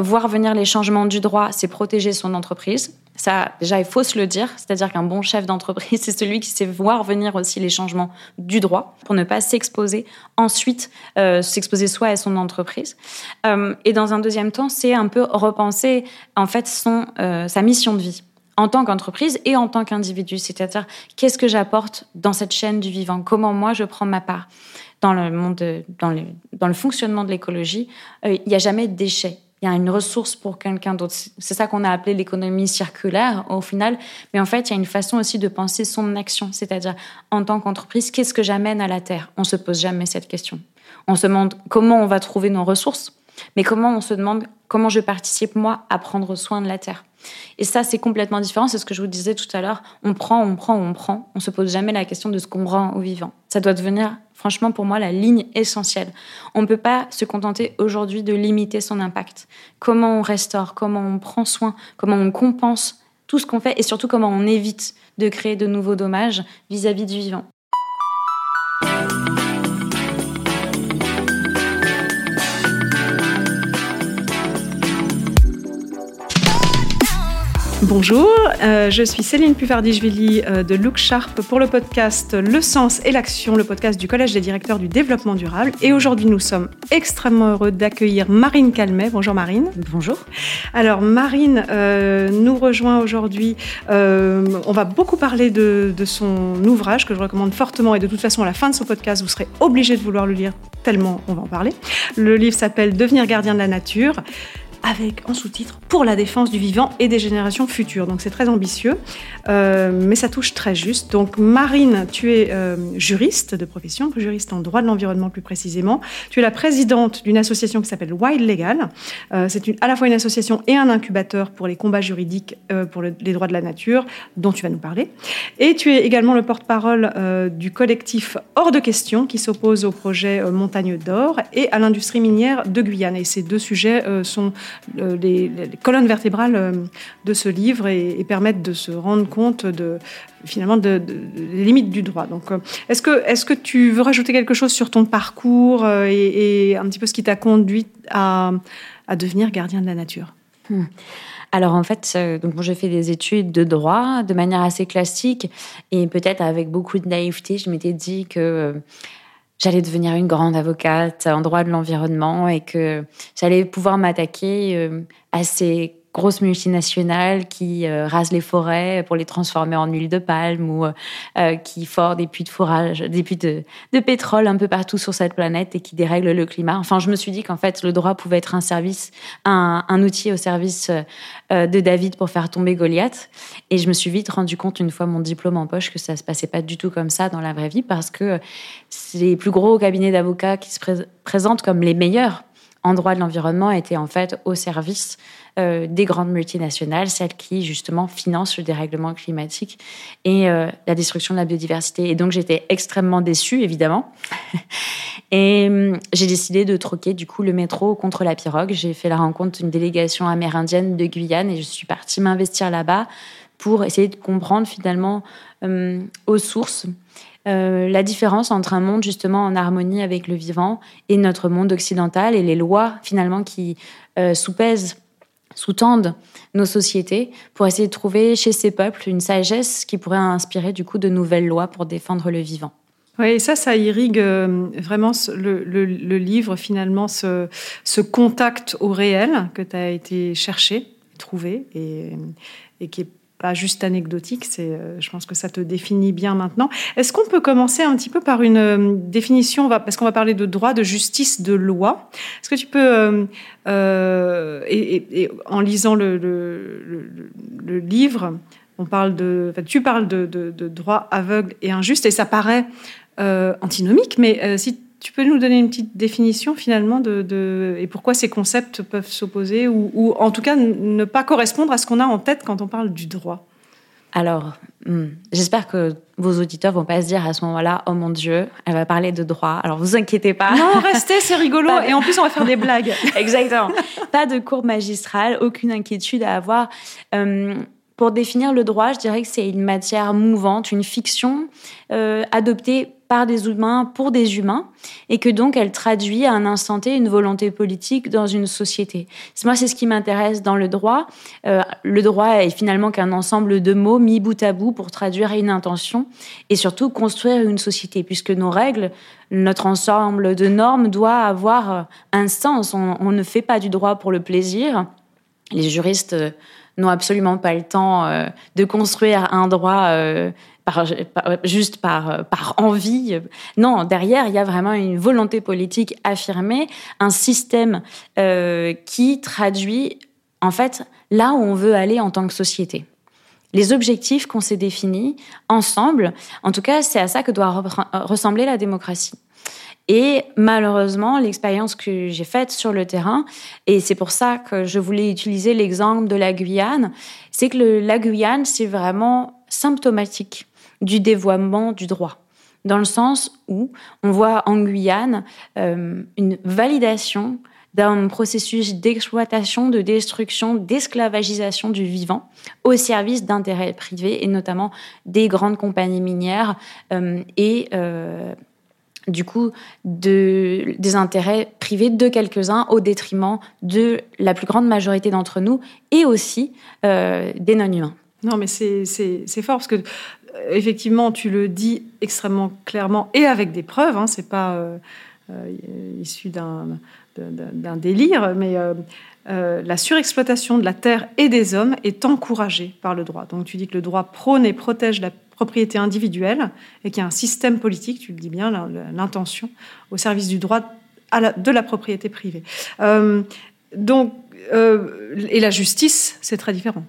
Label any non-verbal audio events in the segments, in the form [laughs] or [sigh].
Voir venir les changements du droit, c'est protéger son entreprise. Ça, déjà, il faut se le dire. C'est-à-dire qu'un bon chef d'entreprise, [laughs] c'est celui qui sait voir venir aussi les changements du droit pour ne pas s'exposer ensuite, euh, s'exposer soi et son entreprise. Euh, et dans un deuxième temps, c'est un peu repenser en fait son, euh, sa mission de vie en tant qu'entreprise et en tant qu'individu. C'est-à-dire, qu'est-ce que j'apporte dans cette chaîne du vivant? Comment moi, je prends ma part? Dans le monde, dans le fonctionnement de l'écologie Il n'y a jamais de déchets il y a une ressource pour quelqu'un d'autre. C'est ça qu'on a appelé l'économie circulaire au final. Mais en fait, il y a une façon aussi de penser son action, c'est-à-dire en tant qu'entreprise, qu'est-ce que j'amène à la Terre? On se pose jamais cette question. On se demande comment on va trouver nos ressources, mais comment on se demande comment je participe moi à prendre soin de la Terre? Et ça, c'est complètement différent. C'est ce que je vous disais tout à l'heure. On prend, on prend, on prend. On se pose jamais la question de ce qu'on rend au vivant. Ça doit devenir franchement pour moi la ligne essentielle. On ne peut pas se contenter aujourd'hui de limiter son impact. Comment on restaure, comment on prend soin, comment on compense tout ce qu'on fait et surtout comment on évite de créer de nouveaux dommages vis-à-vis -vis du vivant. Bonjour, euh, je suis Céline Puvardi-Jvili euh, de Look Sharp pour le podcast Le sens et l'action, le podcast du Collège des directeurs du développement durable. Et aujourd'hui, nous sommes extrêmement heureux d'accueillir Marine Calmet. Bonjour Marine. Bonjour. Alors Marine euh, nous rejoint aujourd'hui. on va beaucoup parler de, de, son ouvrage que je recommande fortement et de toute façon à la fin de ce podcast, vous serez obligé de vouloir le lire tellement on va en parler. Le livre s'appelle Devenir gardien de la nature avec en sous-titre pour la défense du vivant et des générations futures. Donc c'est très ambitieux, euh, mais ça touche très juste. Donc Marine, tu es euh, juriste de profession, juriste en droit de l'environnement plus précisément. Tu es la présidente d'une association qui s'appelle Wild Legal. Euh, c'est à la fois une association et un incubateur pour les combats juridiques pour les droits de la nature, dont tu vas nous parler. Et tu es également le porte-parole du collectif Hors de question qui s'oppose au projet Montagne d'Or et à l'industrie minière de Guyane. Et ces deux sujets sont euh, les, colonnes vertébrales euh, de ce livre et, permettent de se rendre compte de finalement de, des limites du droit. Donc, euh, est-ce que, est que tu veux rajouter quelque chose sur ton parcours et, un petit peu ce qui t'a conduit à, devenir gardien de la nature? Hmm. Alors en fait, donc j'ai fait des études de droit de manière assez classique et peut-être avec beaucoup de naïveté, je m'étais dit que j'allais devenir une grande avocate en droit de l'environnement et que j'allais pouvoir m'attaquer euh, à ces grosses multinationales qui euh, rasent les forêts pour les transformer en huile de palme ou euh, qui forent des puits de fourrage, des puits de, pétrole un peu partout sur cette planète et qui dérèglent le climat. Enfin, je me suis dit qu'en fait, le droit pouvait être un service, un, outil au service de David pour faire tomber Goliath. Et je me suis vite rendu compte, une fois mon diplôme en poche, que ça se passait pas du tout comme ça dans la vraie vie parce que les plus gros cabinets d'avocats qui se présentent comme les meilleurs en droit de l'environnement étaient en fait au service euh, des grandes multinationales, celles qui justement financent le dérèglement climatique et euh, la destruction de la biodiversité. Et donc j'étais extrêmement déçue, évidemment. [laughs] et hum, j'ai décidé de troquer du coup le métro contre la pirogue. J'ai fait la rencontre d'une délégation amérindienne de Guyane et je suis partie m'investir là-bas pour essayer de comprendre finalement aux sources euh, la différence entre un monde justement en harmonie avec le vivant et notre monde occidental et les lois finalement qui euh, sous-tendent nos sociétés pour essayer de trouver chez ces peuples une sagesse qui pourrait inspirer du coup de nouvelles lois pour défendre le vivant. Oui, et ça, ça irrigue euh, vraiment le, livre, finalement, ce, contact au réel que tu as été chercher, trouvé, et, et qui est pas juste anecdotique. C'est, euh, je pense que ça te définit bien maintenant. Est-ce qu'on peut commencer un petit peu par une euh, définition, parce qu'on va parler de droit, de justice, de loi. Est-ce que tu peux, euh, et, en lisant le, livre, on parle de, tu parles de, droit aveugle et injuste, et ça paraît antinomique, mais si tu peux nous donner une petite définition finalement de, et pourquoi ces concepts peuvent s'opposer ou, en tout cas ne pas correspondre à ce qu'on a en tête quand on parle du droit? Alors, hmm, j'espère que vos auditeurs vont pas se dire à ce moment-là, oh mon Dieu, elle va parler de droit. Alors vous inquiétez pas. Non, restez, c'est rigolo. Et en plus, on va faire des blagues. [laughs] Exactement. Pas de cours magistral, aucune inquiétude à avoir. Euh, pour définir le droit, je dirais que c'est une matière mouvante, une fiction euh, adoptée par des humains pour des humains et que donc elle traduit à un instant T une volonté politique dans une société. Moi, c'est ce qui m'intéresse dans le droit. Euh, le droit est finalement qu'un ensemble de mots mis bout à bout pour traduire une intention et surtout construire une société, puisque nos règles, notre ensemble de normes doit avoir un sens. On, ne fait pas du droit pour le plaisir. Les juristes n'ont absolument pas le temps euh, de construire un droit euh, juste par, par envie. Non, derrière, il y a vraiment une volonté politique affirmée, un système euh, qui traduit, en fait, là où on veut aller en tant que société. Les objectifs qu'on s'est définis ensemble, en tout cas, c'est à ça que doit ressembler la démocratie. Et malheureusement, l'expérience que j'ai faite sur le terrain, et c'est pour ça que je voulais utiliser l'exemple de la Guyane, c'est que la Guyane, c'est vraiment symptomatique du dévoiement du droit. Dans le sens où on voit en Guyane euh, une validation d'un processus d'exploitation, de destruction, d'esclavagisation du vivant au service d'intérêts privés et notamment des grandes compagnies minières euh, et euh, du coup de, des intérêts privés de quelques-uns au détriment de la plus grande majorité d'entre nous et aussi euh, des non-humains. Non, mais c'est fort parce que euh, effectivement, tu le dis extrêmement clairement et avec des preuves. Hein, c'est pas euh, issu d'un délire, mais la surexploitation de la terre et des hommes est encouragée par le droit. Donc tu dis que le droit prône et protège la propriété individuelle et qu'il y a un système politique, tu le dis bien, l'intention au service du droit de la propriété privée. Euh, donc, euh, et la justice, c'est très différent.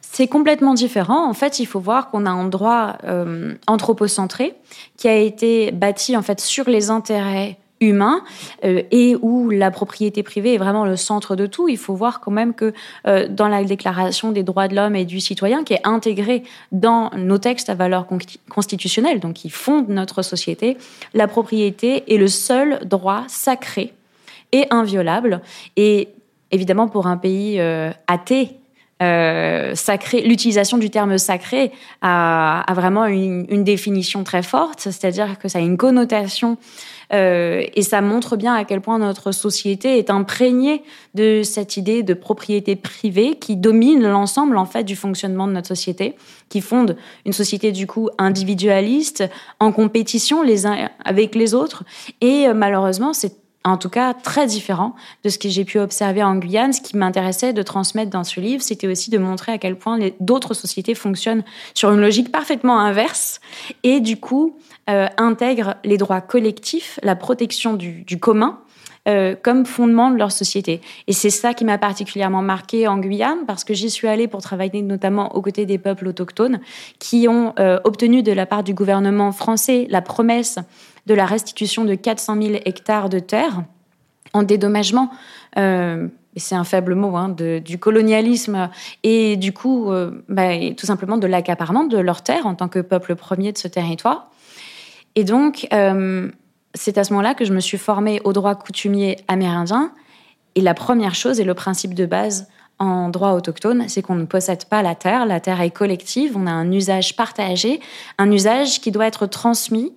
C'est complètement différent. En fait, il faut voir qu'on a un droit euh, anthropocentré qui a été bâti en fait sur les intérêts humain euh, et où la propriété privée est vraiment le centre de tout. Il faut voir quand même que euh, dans la Déclaration des droits de l'homme et du citoyen, qui est intégrée dans nos textes à valeur constitutionnelle, donc qui fondent notre société, la propriété est le seul droit sacré et inviolable. Et évidemment, pour un pays euh, athée, sacré, l'utilisation du terme sacré a, vraiment une, définition très forte, c'est-à-dire que ça a une connotation euh, et ça montre bien à quel point notre société est imprégnée de cette idée de propriété privée qui domine l'ensemble en fait du fonctionnement de notre société, qui fonde une société du coup individualiste, en compétition les uns avec les autres. Et euh, malheureusement, c'est en tout cas très différent de ce que j'ai pu observer en Guyane. Ce qui m'intéressait de transmettre dans ce livre, c'était aussi de montrer à quel point d'autres sociétés fonctionnent sur une logique parfaitement inverse et du coup euh, intègrent les droits collectifs, la protection du, commun. Euh, comme fondement de leur société. Et c'est ça qui m'a particulièrement marqué en Guyane, parce que j'y suis allée pour travailler notamment aux côtés des peuples autochtones, qui ont euh, obtenu de la part du gouvernement français la promesse de la restitution de 400 000 hectares de terre en dédommagement. Euh, c'est un faible mot, hein, du colonialisme et du coup, euh, bah, tout simplement de l'accaparement de leurs terres en tant que peuple premier de ce territoire. Et donc, euh, c'est à ce moment-là que je me suis formée au droit coutumier amérindien. Et la première chose et le principe de base en droit autochtone, c'est qu'on ne possède pas la terre. La terre est collective, on a un usage partagé, un usage qui doit être transmis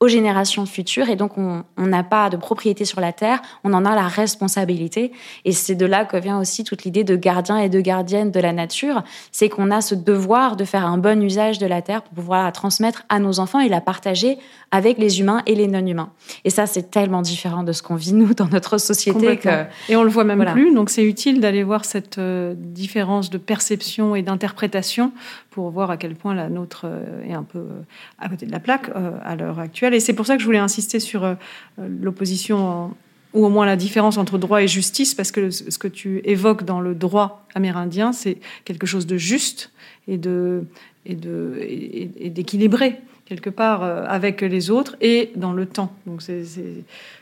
aux générations futures et donc on n'a pas de propriété sur la terre, on en a la responsabilité. Et c'est de là que vient aussi toute l'idée de gardien et de gardienne de la nature, c'est qu'on a ce devoir de faire un bon usage de la terre pour pouvoir la transmettre à nos enfants et la partager avec les humains et les non-humains. Et ça c'est tellement différent de ce qu'on vit nous dans notre société que et on le voit même plus donc c'est utile d'aller voir cette euh, différence de perception et d'interprétation pour voir à quel point la nôtre euh, est un peu euh, à côté de la plaque à l'heure actuelle et c'est pour ça que je voulais insister sur euh, l'opposition, ou au moins la différence entre droit et justice, parce que ce que tu évoques dans le droit amérindien, c'est quelque chose de juste et de et d'équilibré quelque part euh, avec les autres et dans le temps. Donc c'est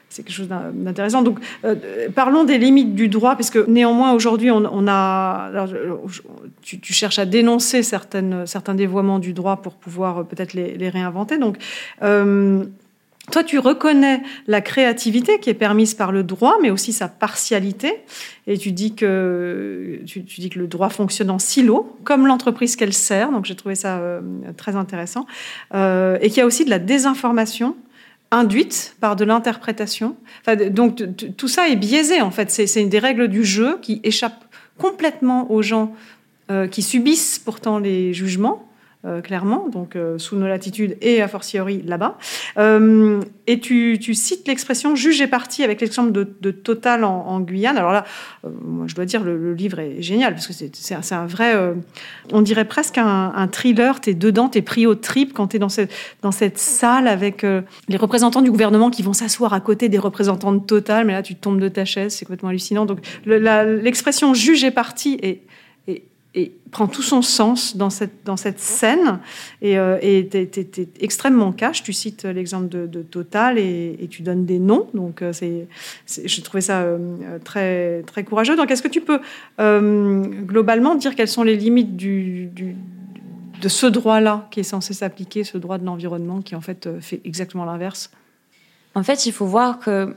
c'est quelque chose d'intéressant. Donc, euh, parlons des limites du droit, parce que néanmoins, aujourd'hui, on, a. tu, cherches à dénoncer certaines, certains dévoiements du droit pour pouvoir euh, peut-être les, réinventer. Donc, euh, toi, tu reconnais la créativité qui est permise par le droit, mais aussi sa partialité. Et tu dis que, tu, dis que le droit fonctionne en silo, comme l'entreprise qu'elle sert. Donc, j'ai trouvé ça très intéressant. et qu'il y a aussi de la désinformation induite par de l'interprétation. donc tout ça est biaisé en fait. C'est une des règles du jeu qui échappent complètement aux gens euh, qui subissent pourtant les jugements. Euh, clairement, donc euh, sous nos latitudes et a fortiori là-bas. et tu, cites l'expression juge et parti avec l'exemple de, Total en, Guyane. Alors là, moi je dois dire, le, le livre est génial parce que c'est un vrai, on dirait presque un, un thriller. T'es dedans, t'es pris au trip quand t'es dans cette, dans cette salle avec les représentants du gouvernement qui vont s'asseoir à côté des représentants de Total. Mais là, tu tombes de ta chaise, c'est complètement hallucinant. Donc l'expression juge et parti est et prend tout son sens dans cette, dans cette scène. Et euh, extrêmement cash. Tu cites l'exemple de, Total et, tu donnes des noms. Donc, euh, c'est, j'ai trouvé ça euh, très, très courageux. Donc, est-ce que tu peux globalement dire quelles sont les limites du de ce droit-là qui est censé s'appliquer, ce droit de l'environnement qui en fait fait exactement l'inverse? En fait, il faut voir que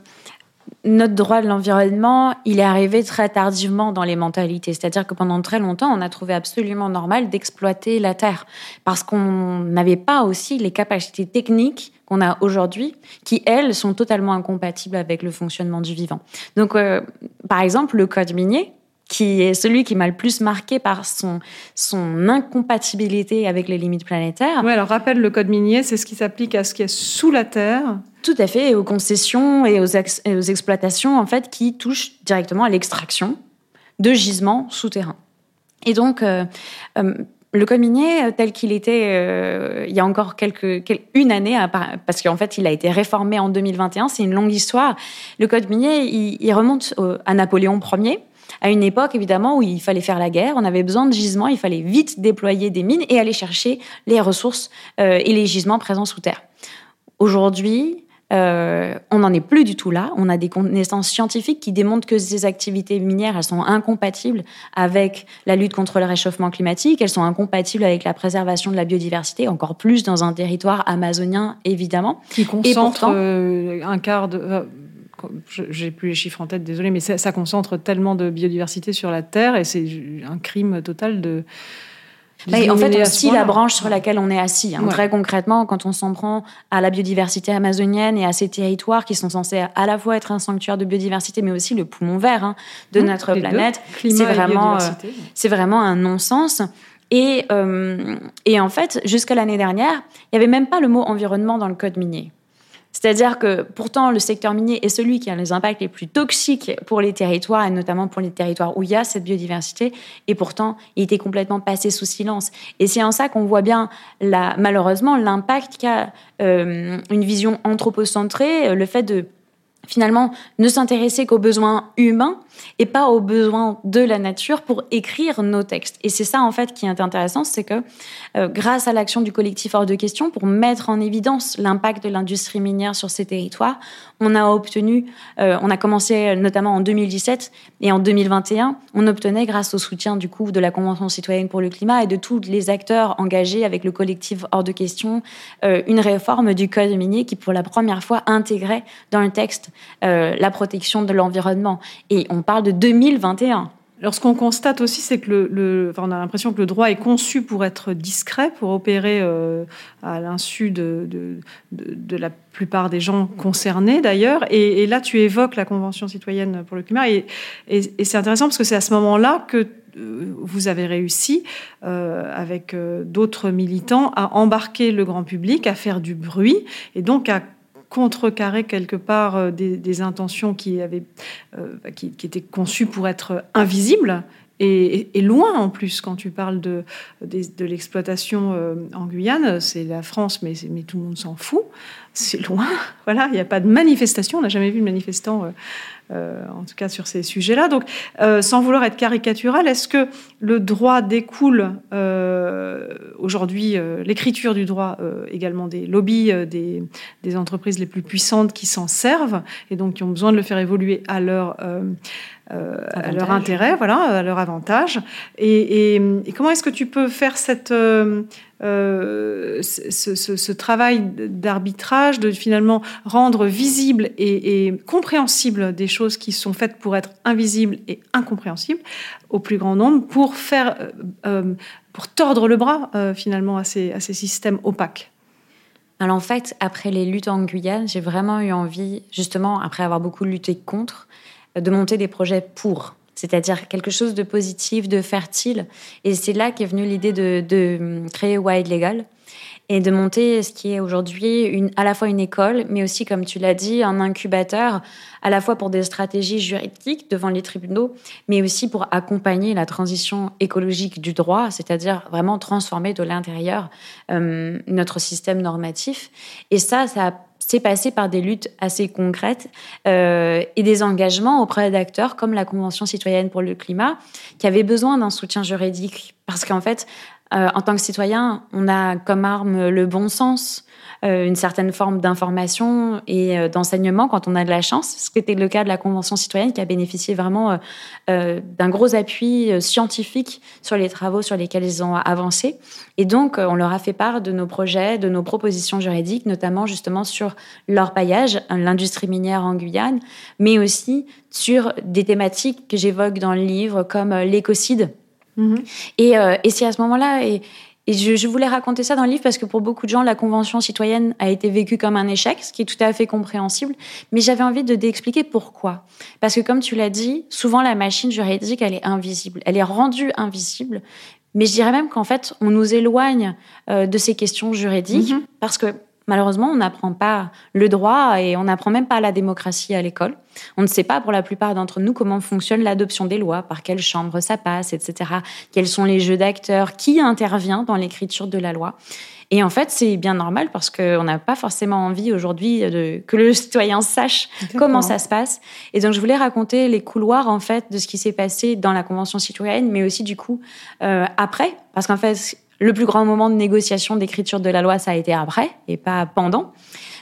notre droit de l'environnement, il est arrivé très tardivement dans les mentalités. C'est-à-dire que pendant très longtemps, on a trouvé absolument normal d'exploiter la terre parce qu'on n'avait pas aussi les capacités techniques qu'on a aujourd'hui, qui elles sont totalement incompatibles avec le fonctionnement du vivant. Donc, euh, par exemple, le code minier, qui est celui qui m'a le plus marqué par son, son incompatibilité avec les limites planétaires. Oui, alors rappelle le code minier, c'est ce qui s'applique à ce qui est sous la Terre. Tout à fait, et aux concessions et aux, aux exploitations en fait qui touchent directement à l'extraction de gisements souterrains. Et donc, euh, euh, le code minier, tel qu'il était euh, il y a encore quelques, une année, parce qu'en fait, il a été réformé en 2021, c'est une longue histoire. Le code minier, il, il remonte à Napoléon Ier, à une époque évidemment où il fallait faire la guerre, on avait besoin de gisements, il fallait vite déployer des mines et aller chercher les ressources euh, et les gisements présents sous terre. Aujourd'hui, euh, on n'en est plus du tout là. On a des connaissances scientifiques qui démontrent que ces activités minières, elles sont incompatibles avec la lutte contre le réchauffement climatique, elles sont incompatibles avec la préservation de la biodiversité, encore plus dans un territoire amazonien, évidemment. Qui concentre euh, un quart de j'ai plus les chiffres en tête, désolé, mais ça, concentre tellement de biodiversité sur la Terre et c'est un crime total de. en fait, on la branche sur laquelle on est assis. Hein. Très concrètement, quand on s'en prend à la biodiversité amazonienne et à ces territoires qui sont censés à la fois être un sanctuaire de biodiversité, mais aussi le poumon vert hein, de mmh, notre planète, c'est vraiment, euh, c'est vraiment un non-sens. Et, euh, et en fait, jusqu'à l'année dernière, il n'y avait même pas le mot environnement dans le code minier. C'est-à-dire que pourtant, le secteur minier est celui qui a les impacts les plus toxiques pour les territoires, et notamment pour les territoires où il y a cette biodiversité, et pourtant, il était complètement passé sous silence. Et c'est en ça qu'on voit bien, malheureusement, l'impact qu'a euh, une vision anthropocentrée, le fait de finalement ne s'intéresser qu'aux besoins humains et pas aux besoins de la nature pour écrire nos textes. Et c'est ça en fait qui est intéressant, c'est que euh, grâce à l'action du collectif hors de question pour mettre en évidence l'impact de l'industrie minière sur ces territoires, on a obtenu, euh, on a commencé notamment en 2017 et en 2021, on obtenait grâce au soutien du coup de la Convention citoyenne pour le climat et de tous les acteurs engagés avec le collectif hors de question, euh, une réforme du code minier qui pour la première fois intégrait dans le texte la protection de l'environnement. Et on parle de 2021. Alors, ce qu'on constate aussi, c'est que le, on a l'impression que le droit est conçu pour être discret, pour opérer euh, à l'insu de, la plupart des gens concernés, d'ailleurs. Et, là, tu évoques la Convention citoyenne pour le climat, et, c'est intéressant parce que c'est à ce moment-là que euh, vous avez réussi, euh, avec d'autres militants, à embarquer le grand public, à faire du bruit, et donc à contrecarrer quelque part euh, des, intentions qui, avaient, euh, qui, étaient conçues pour être invisibles. Et, loin en plus, quand tu parles de, l'exploitation euh, en Guyane, c'est la France, mais, tout le monde s'en fout. C'est loin. [laughs] Voilà, il n'y a pas de manifestation. On n'a jamais vu de manifestant euh, en tout cas sur ces sujets-là. Donc, euh, sans vouloir être caricatural, est-ce que le droit découle euh, aujourd'hui, l'écriture du droit également des lobbies, des, entreprises les plus puissantes qui s'en servent et donc qui ont besoin de le faire évoluer à leur à leur intérêt, voilà, à leur avantage. Et, et, comment est-ce que tu peux faire cette euh, ce, travail d'arbitrage, de finalement rendre visible et, compréhensible des choses qui sont faites pour être invisibles et incompréhensibles au plus grand nombre, pour faire, euh, euh, pour tordre le bras finalement à ces, à ces systèmes opaques? Alors en fait, après les luttes en Guyane, j'ai vraiment eu envie, justement, après avoir beaucoup lutté contre, de monter des projets pour c'est-à-dire quelque chose de positif, de fertile. Et c'est là qu'est venue l'idée de, créer Wide Legal et de monter ce qui est aujourd'hui à la fois une école, mais aussi, comme tu l'as dit, un incubateur, à la fois pour des stratégies juridiques devant les tribunaux, mais aussi pour accompagner la transition écologique du droit, c'est-à-dire vraiment transformer de l'intérieur euh, notre système normatif. Et ça, ça s'est passé par des luttes assez concrètes euh, et des engagements auprès d'acteurs comme la Convention citoyenne pour le climat, qui avaient besoin d'un soutien juridique. Parce qu'en fait, euh, en tant que citoyen, on a comme arme le bon sens, une certaine forme d'information et euh, d'enseignement quand on a de la chance, ce qui était le cas de la Convention citoyenne qui a bénéficié vraiment d'un gros appui scientifique sur les travaux sur lesquels ils ont avancé. Et donc, on leur a fait part de nos projets, de nos propositions juridiques, notamment justement sur l'orpaillage, l'industrie minière en Guyane, mais aussi sur des thématiques que j'évoque dans le livre comme l'écocide Mhm. Et, euh, et c'est à ce moment-là, et, et je, je, voulais raconter ça dans le livre parce que pour beaucoup de gens, la Convention citoyenne a été vécue comme un échec, ce qui est tout à fait compréhensible. Mais j'avais envie de d'expliquer pourquoi. Parce que comme tu l'as dit, souvent la machine juridique, elle est invisible. Elle est rendue invisible. Mais je dirais même qu'en fait, on nous éloigne euh, de ces questions juridiques mhm. parce que Malheureusement, on n'apprend pas le droit et on n'apprend même pas la démocratie à l'école. On ne sait pas pour la plupart d'entre nous comment fonctionne l'adoption des lois, par quelle chambre ça passe, etc. Quels sont les jeux d'acteurs, qui intervient dans l'écriture de la loi. Et en fait, c'est bien normal parce qu'on n'a pas forcément envie aujourd'hui que le citoyen sache comment ça se passe. Et donc, je voulais raconter les couloirs en fait de ce qui s'est passé dans la Convention citoyenne, mais aussi du coup euh, après, parce qu'en fait, le plus grand moment de négociation d'écriture de la loi, ça a été après et pas pendant.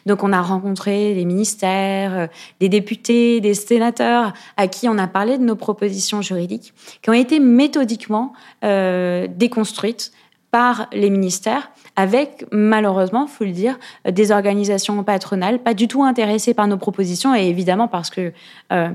Donc on a rencontré des ministères, euh, des députés, des sénateurs à qui on a parlé de nos propositions juridiques qui ont été méthodiquement euh, déconstruites par les ministères avec malheureusement, faut le dire, des organisations patronales pas du tout intéressées par nos propositions et évidemment parce que euh,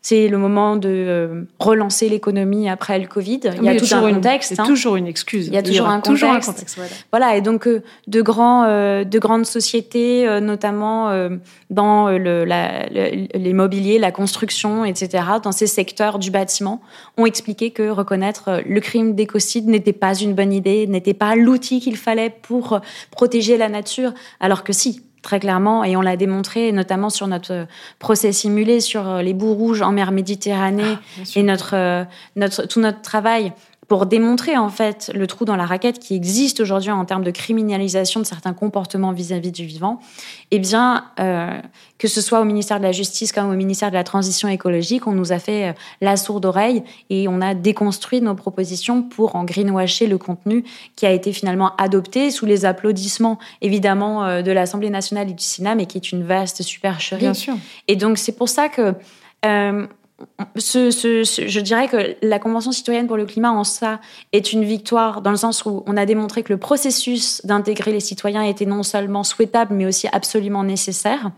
c'est le moment de euh, relancer l'économie après le Covid. Il y a, toujours un contexte. Y a toujours une excuse. Il y a toujours, un, contexte. voilà. Et donc euh, de grands, euh, de grandes sociétés, notamment dans l'immobilier, la construction, etc., dans ces secteurs du bâtiment, ont expliqué que reconnaître le crime d'écocide n'était pas une bonne idée, n'était pas l'outil qu'il fallait pour protéger la nature, alors que si, très clairement, et on l'a démontré notamment sur notre procès simulé sur euh, les bouts rouges en mer Méditerranée ah, et notre, euh, notre, tout notre travail pour démontrer en fait le trou dans la raquette qui existe aujourd'hui en termes de criminalisation de certains comportements vis-à-vis du vivant, eh bien, euh, que ce soit au ministère de la Justice comme au ministère de la Transition écologique, on nous a fait euh, la sourde oreille et on a déconstruit nos propositions pour en greenwasher le contenu qui a été finalement adopté sous les applaudissements évidemment euh, de l'Assemblée nationale et du Sénat, mais qui est une vaste supercherie. Bien sûr. Et donc c'est pour ça que euh, je dirais que la Convention citoyenne pour le climat en ça est une victoire dans le sens où on a démontré que le processus d'intégrer les citoyens était non seulement souhaitable mais aussi absolument nécessaire.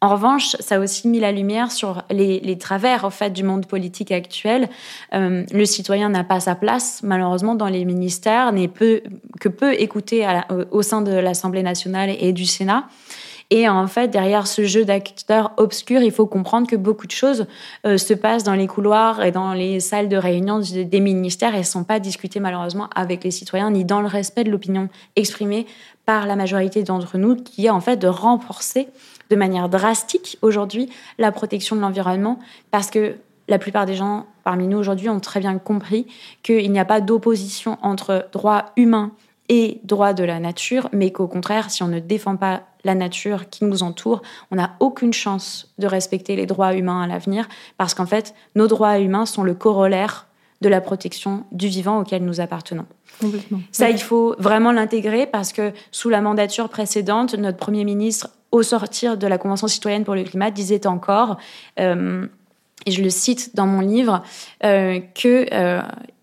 En revanche, ça a aussi mis la lumière sur les, travers en fait du monde politique actuel. Euh, le citoyen n'a pas sa place malheureusement dans les ministères, n'est que peu écouté au sein de l'Assemblée nationale et du Sénat. Et en fait, derrière ce jeu d'acteurs obscurs, il faut comprendre que beaucoup de choses euh, se passent dans les couloirs et dans les salles de réunion des ministères et ne sont pas discutées malheureusement avec les citoyens ni dans le respect de l'opinion exprimée par la majorité d'entre nous, qui est en fait de renforcer de manière drastique aujourd'hui la protection de l'environnement. Parce que la plupart des gens parmi nous aujourd'hui ont très bien compris qu'il n'y a pas d'opposition entre droits humains et droits de la nature, mais qu'au contraire, si on ne défend pas la nature qui nous entoure, on n'a aucune chance de respecter les droits humains à l'avenir, parce qu'en fait, nos droits humains sont le corollaire de la protection du vivant auquel nous appartenons. Complètement. Ça, il faut vraiment l'intégrer parce que sous la mandature précédente, notre Premier ministre, au sortir de la Convention citoyenne pour le climat, disait encore, euh, et je le cite dans mon livre, euh, que euh,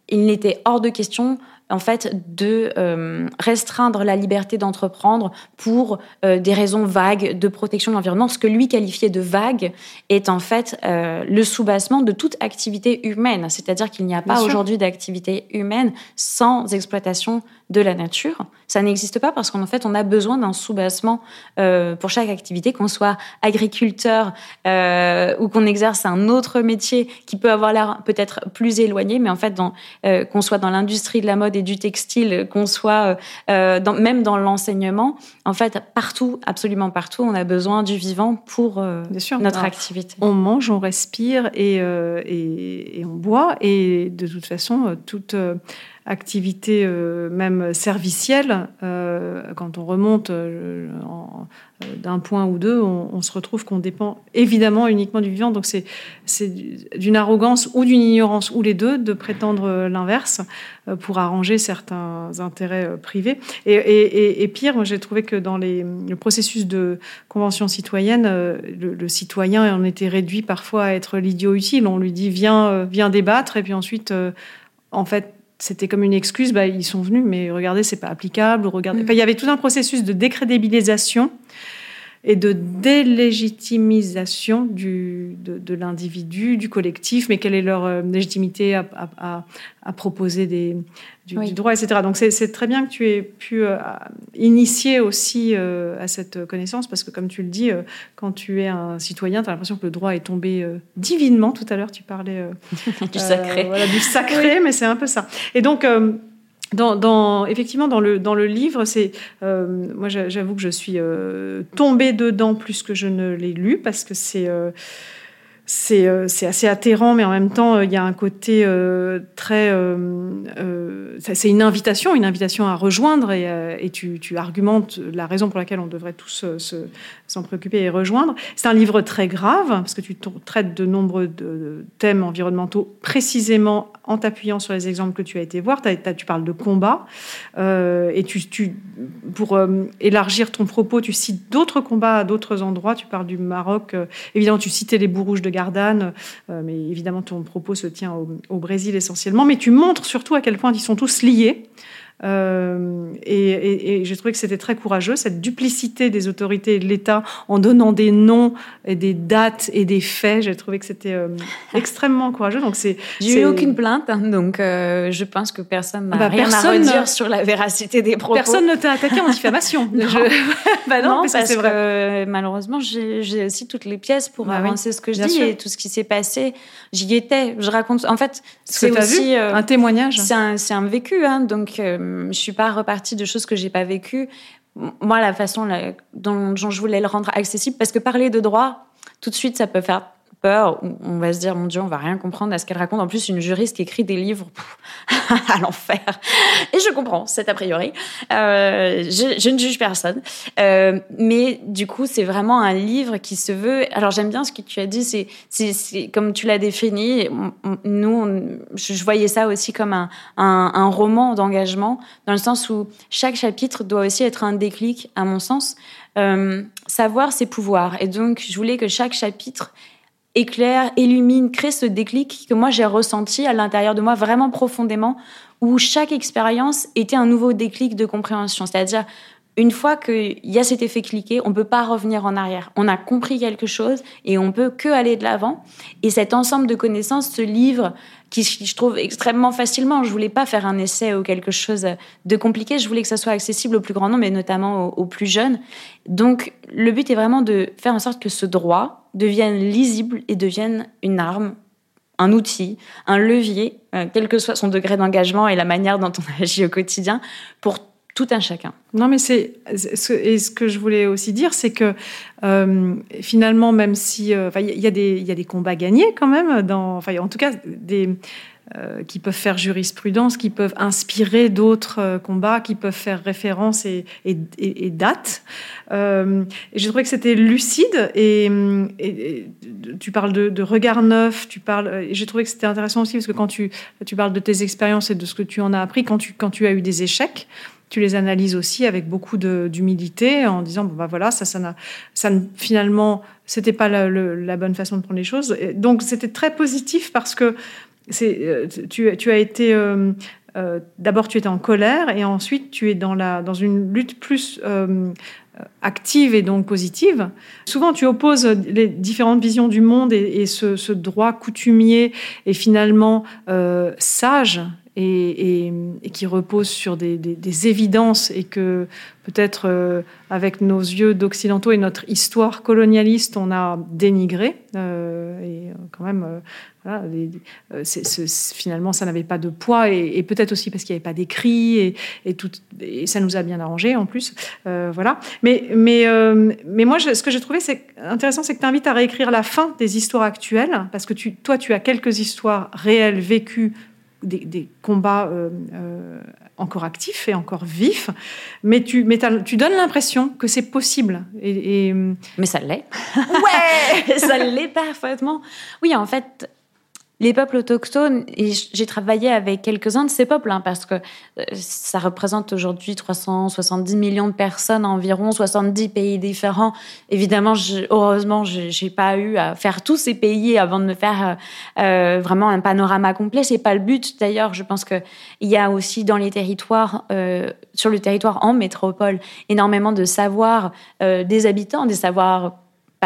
il n'était hors de question en fait de euh, restreindre la liberté d'entreprendre pour euh, des raisons vagues de protection de l'environnement. Ce que lui qualifiait de vague est en fait euh, le soubassement de toute activité humaine. C'est-à-dire qu'il n'y a pas aujourd'hui d'activité humaine sans exploitation de la nature. Ça n'existe pas parce qu'en fait, on a besoin d'un soubassement euh, pour chaque activité, qu'on soit agriculteur euh, ou qu'on exerce un autre métier qui peut avoir l'air peut-être plus éloigné, mais en fait, euh, qu'on soit dans l'industrie de la mode et du textile, qu'on soit dans, même dans l'enseignement, en fait, partout, absolument partout, on a besoin du vivant pour notre activité. On mange, on respire et, et, et, on boit, et de toute façon, toute activité euh, même servicielle, euh, quand on remonte euh, d'un point ou deux, on, se retrouve qu'on dépend évidemment uniquement du vivant. Donc c'est d'une arrogance ou d'une ignorance ou les deux de prétendre l'inverse pour arranger certains intérêts privés. Et, pire, moi j'ai trouvé que dans les, le processus de convention citoyenne, le, le, citoyen en était réduit parfois à être l'idiot utile. On lui dit viens, viens débattre et puis ensuite en fait, c'était comme une excuse, bah, ils sont venus, mais regardez, c'est pas applicable. Regardez. Mm. il y avait tout un processus de décrédibilisation et de délégitimisation du, de, l'individu, du collectif, mais quelle est leur euh, légitimité à, proposer des, du, droit, etc. Donc c'est très bien que tu aies pu euh, initier aussi euh, à cette connaissance, parce que comme tu le dis, quand tu es un citoyen, tu as l'impression que le droit est tombé divinement. Tout à l'heure, tu parlais [laughs] du sacré. Voilà, du sacré, mais c'est un peu ça. Et donc dans, effectivement, dans le, dans le livre, c'est euh, moi j'avoue que je suis euh, tombée dedans plus que je ne l'ai lu parce que c'est euh, c'est assez atterrant, mais en même temps, euh, il y a un côté euh, très. c'est une invitation, une invitation à rejoindre, et, tu, argumentes la raison pour laquelle on devrait tous s'en préoccuper et rejoindre. C'est un livre très grave, parce que tu traites de nombreux thèmes environnementaux précisément en t'appuyant sur les exemples que tu as été voir. tu parles de combat, et tu, pour élargir ton propos, tu cites d'autres combats à d'autres endroits. Tu parles du Maroc, évidemment, tu citais les Bourrouges de Gardanne, euh, mais évidemment ton propos se tient au, Brésil essentiellement, mais tu montres surtout à quel point ils sont tous liés. Euh, et, j'ai trouvé que c'était très courageux, cette duplicité des autorités de l'État en donnant des noms, et des dates et des faits. J'ai trouvé que c'était euh, [laughs] extrêmement courageux. Donc c'est. J'ai eu aucune plainte, hein, donc euh, je pense que personne n'a bah, rien à redire sur la véracité des propos. Personne ne t'a attaqué en diffamation. [laughs] [laughs] bah non, parce, que vrai. malheureusement j'ai aussi toutes les pièces pour bah avancer ce que je dis et tout ce qui s'est passé. J'y étais. Je raconte. En fait, c'est aussi un témoignage. C'est un, un, vécu, hein, donc je suis pas repartie de choses que j'ai pas vécues. Moi, la façon dont, dont, je voulais le rendre accessible, parce que parler de droit, tout de suite, ça peut faire peur, on va se dire, mon Dieu, on va rien comprendre à ce qu'elle raconte. En plus, une juriste qui écrit des livres [laughs] à l'enfer? Et je comprends, c'est a priori. Euh, je, ne juge personne. Euh, mais du coup, c'est vraiment un livre qui se veut... Alors, j'aime bien ce que tu as dit, c'est, comme tu l'as défini. Nous, je voyais ça aussi comme un, un, roman d'engagement, dans le sens où chaque chapitre doit aussi être un déclic, à mon sens. Euh, savoir ses pouvoirs. Et donc, je voulais que chaque chapitre éclaire, illumine, crée ce déclic que moi j'ai ressenti à l'intérieur de moi vraiment profondément, où chaque expérience était un nouveau déclic de compréhension. C'est-à-dire, une fois qu'il y a cet effet cliqué, on ne peut pas revenir en arrière. On a compris quelque chose et on peut que aller de l'avant. Et cet ensemble de connaissances, ce livre, qui je trouve extrêmement facilement, je voulais pas faire un essai ou quelque chose de compliqué, je voulais que ça soit accessible au plus grand nombre, mais notamment aux, plus jeunes. Donc le but est vraiment de faire en sorte que ce droit devienne lisible et devienne une arme un outil, un levier, euh, quel que soit son degré d'engagement et la manière dont on [laughs] agit au quotidien, pour tout un chacun. Non, mais c'est et ce que je voulais aussi dire, c'est que euh, finalement, même si euh, il y, y a des combats gagnés quand même dans, en tout cas des euh, qui peuvent faire jurisprudence, qui peuvent inspirer d'autres combats, qui peuvent faire référence et, et, et, date. Euh, J'ai trouvé que c'était lucide et, tu parles de, de, regard neuf, tu parles. J'ai trouvé que c'était intéressant aussi parce que quand tu tu parles de tes expériences et de ce que tu en as appris quand tu quand tu as eu des échecs, tu les analyses aussi avec beaucoup d'humilité en disant bon bah voilà ça ça n'a ça finalement c'était pas la, bonne façon de prendre les choses donc c'était très positif parce que euh, tu, as été euh, euh, d'abord tu étais en colère et ensuite tu es dans la dans une lutte plus active et donc positive. Souvent, tu opposes les différentes visions du monde et, ce, droit coutumier et finalement sage et, qui repose sur des, évidences et que peut-être euh, avec nos yeux d'occidentaux et notre histoire colonialiste, on a dénigré. Euh, et quand même, finalement, ça n'avait pas de poids et, peut-être aussi parce qu'il n'y avait pas d'écrit et, et, ça nous a bien arrangé en plus. voilà. Mais, mais, mais moi, ce que j'ai trouvé intéressant, c'est que tu invites à réécrire la fin des histoires actuelles parce que toi, tu as quelques histoires réelles vécues des, combats euh, euh, encore actifs et encore vifs, mais tu, mais tu donnes l'impression que c'est possible. Et, Mais ça l'est. Ouais [laughs] Ça l'est parfaitement. Oui, en fait, les peuples autochtones, j'ai travaillé avec quelques-uns de ces peuples, hein, parce que euh, ça représente aujourd'hui 370 millions de personnes environ, 70 pays différents. Évidemment, heureusement, j'ai pas eu à faire tous ces pays avant de me faire euh, euh, vraiment un panorama complet. C'est pas le but. D'ailleurs, je pense que il y a aussi dans les territoires, sur le territoire en métropole, énormément de savoir des habitants, des savoirs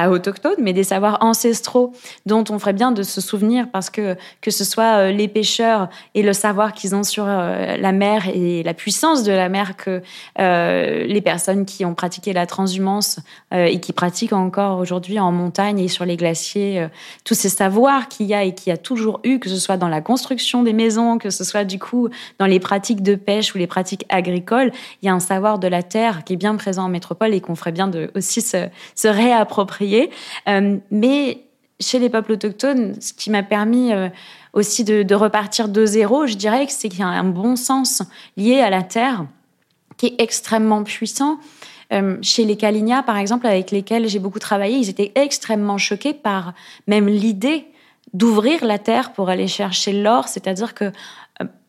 pas autochtones, mais des savoirs ancestraux dont on ferait bien de se souvenir parce que que ce soit euh, les pêcheurs et le savoir qu'ils ont sur euh, la mer et la puissance de la mer que euh, les personnes qui ont pratiqué la transhumance et qui pratiquent encore aujourd'hui en montagne et sur les glaciers, tous ces savoirs qu'il y a et qu'il y a toujours eu, que ce soit dans la construction des maisons, que ce soit du coup dans les pratiques de pêche ou les pratiques agricoles, il y a un savoir de la terre qui est bien présent en métropole et qu'on ferait bien de aussi se, se réapproprier euh, mais chez les peuples autochtones, ce qui m'a permis euh, aussi de, repartir de zéro, je dirais que c'est qu'il y a un bon sens lié à la terre qui est extrêmement puissant. Euh, chez les Kalinia, par exemple, avec lesquels j'ai beaucoup travaillé, ils étaient extrêmement choqués par même l'idée d'ouvrir la terre pour aller chercher l'or, c'est-à-dire que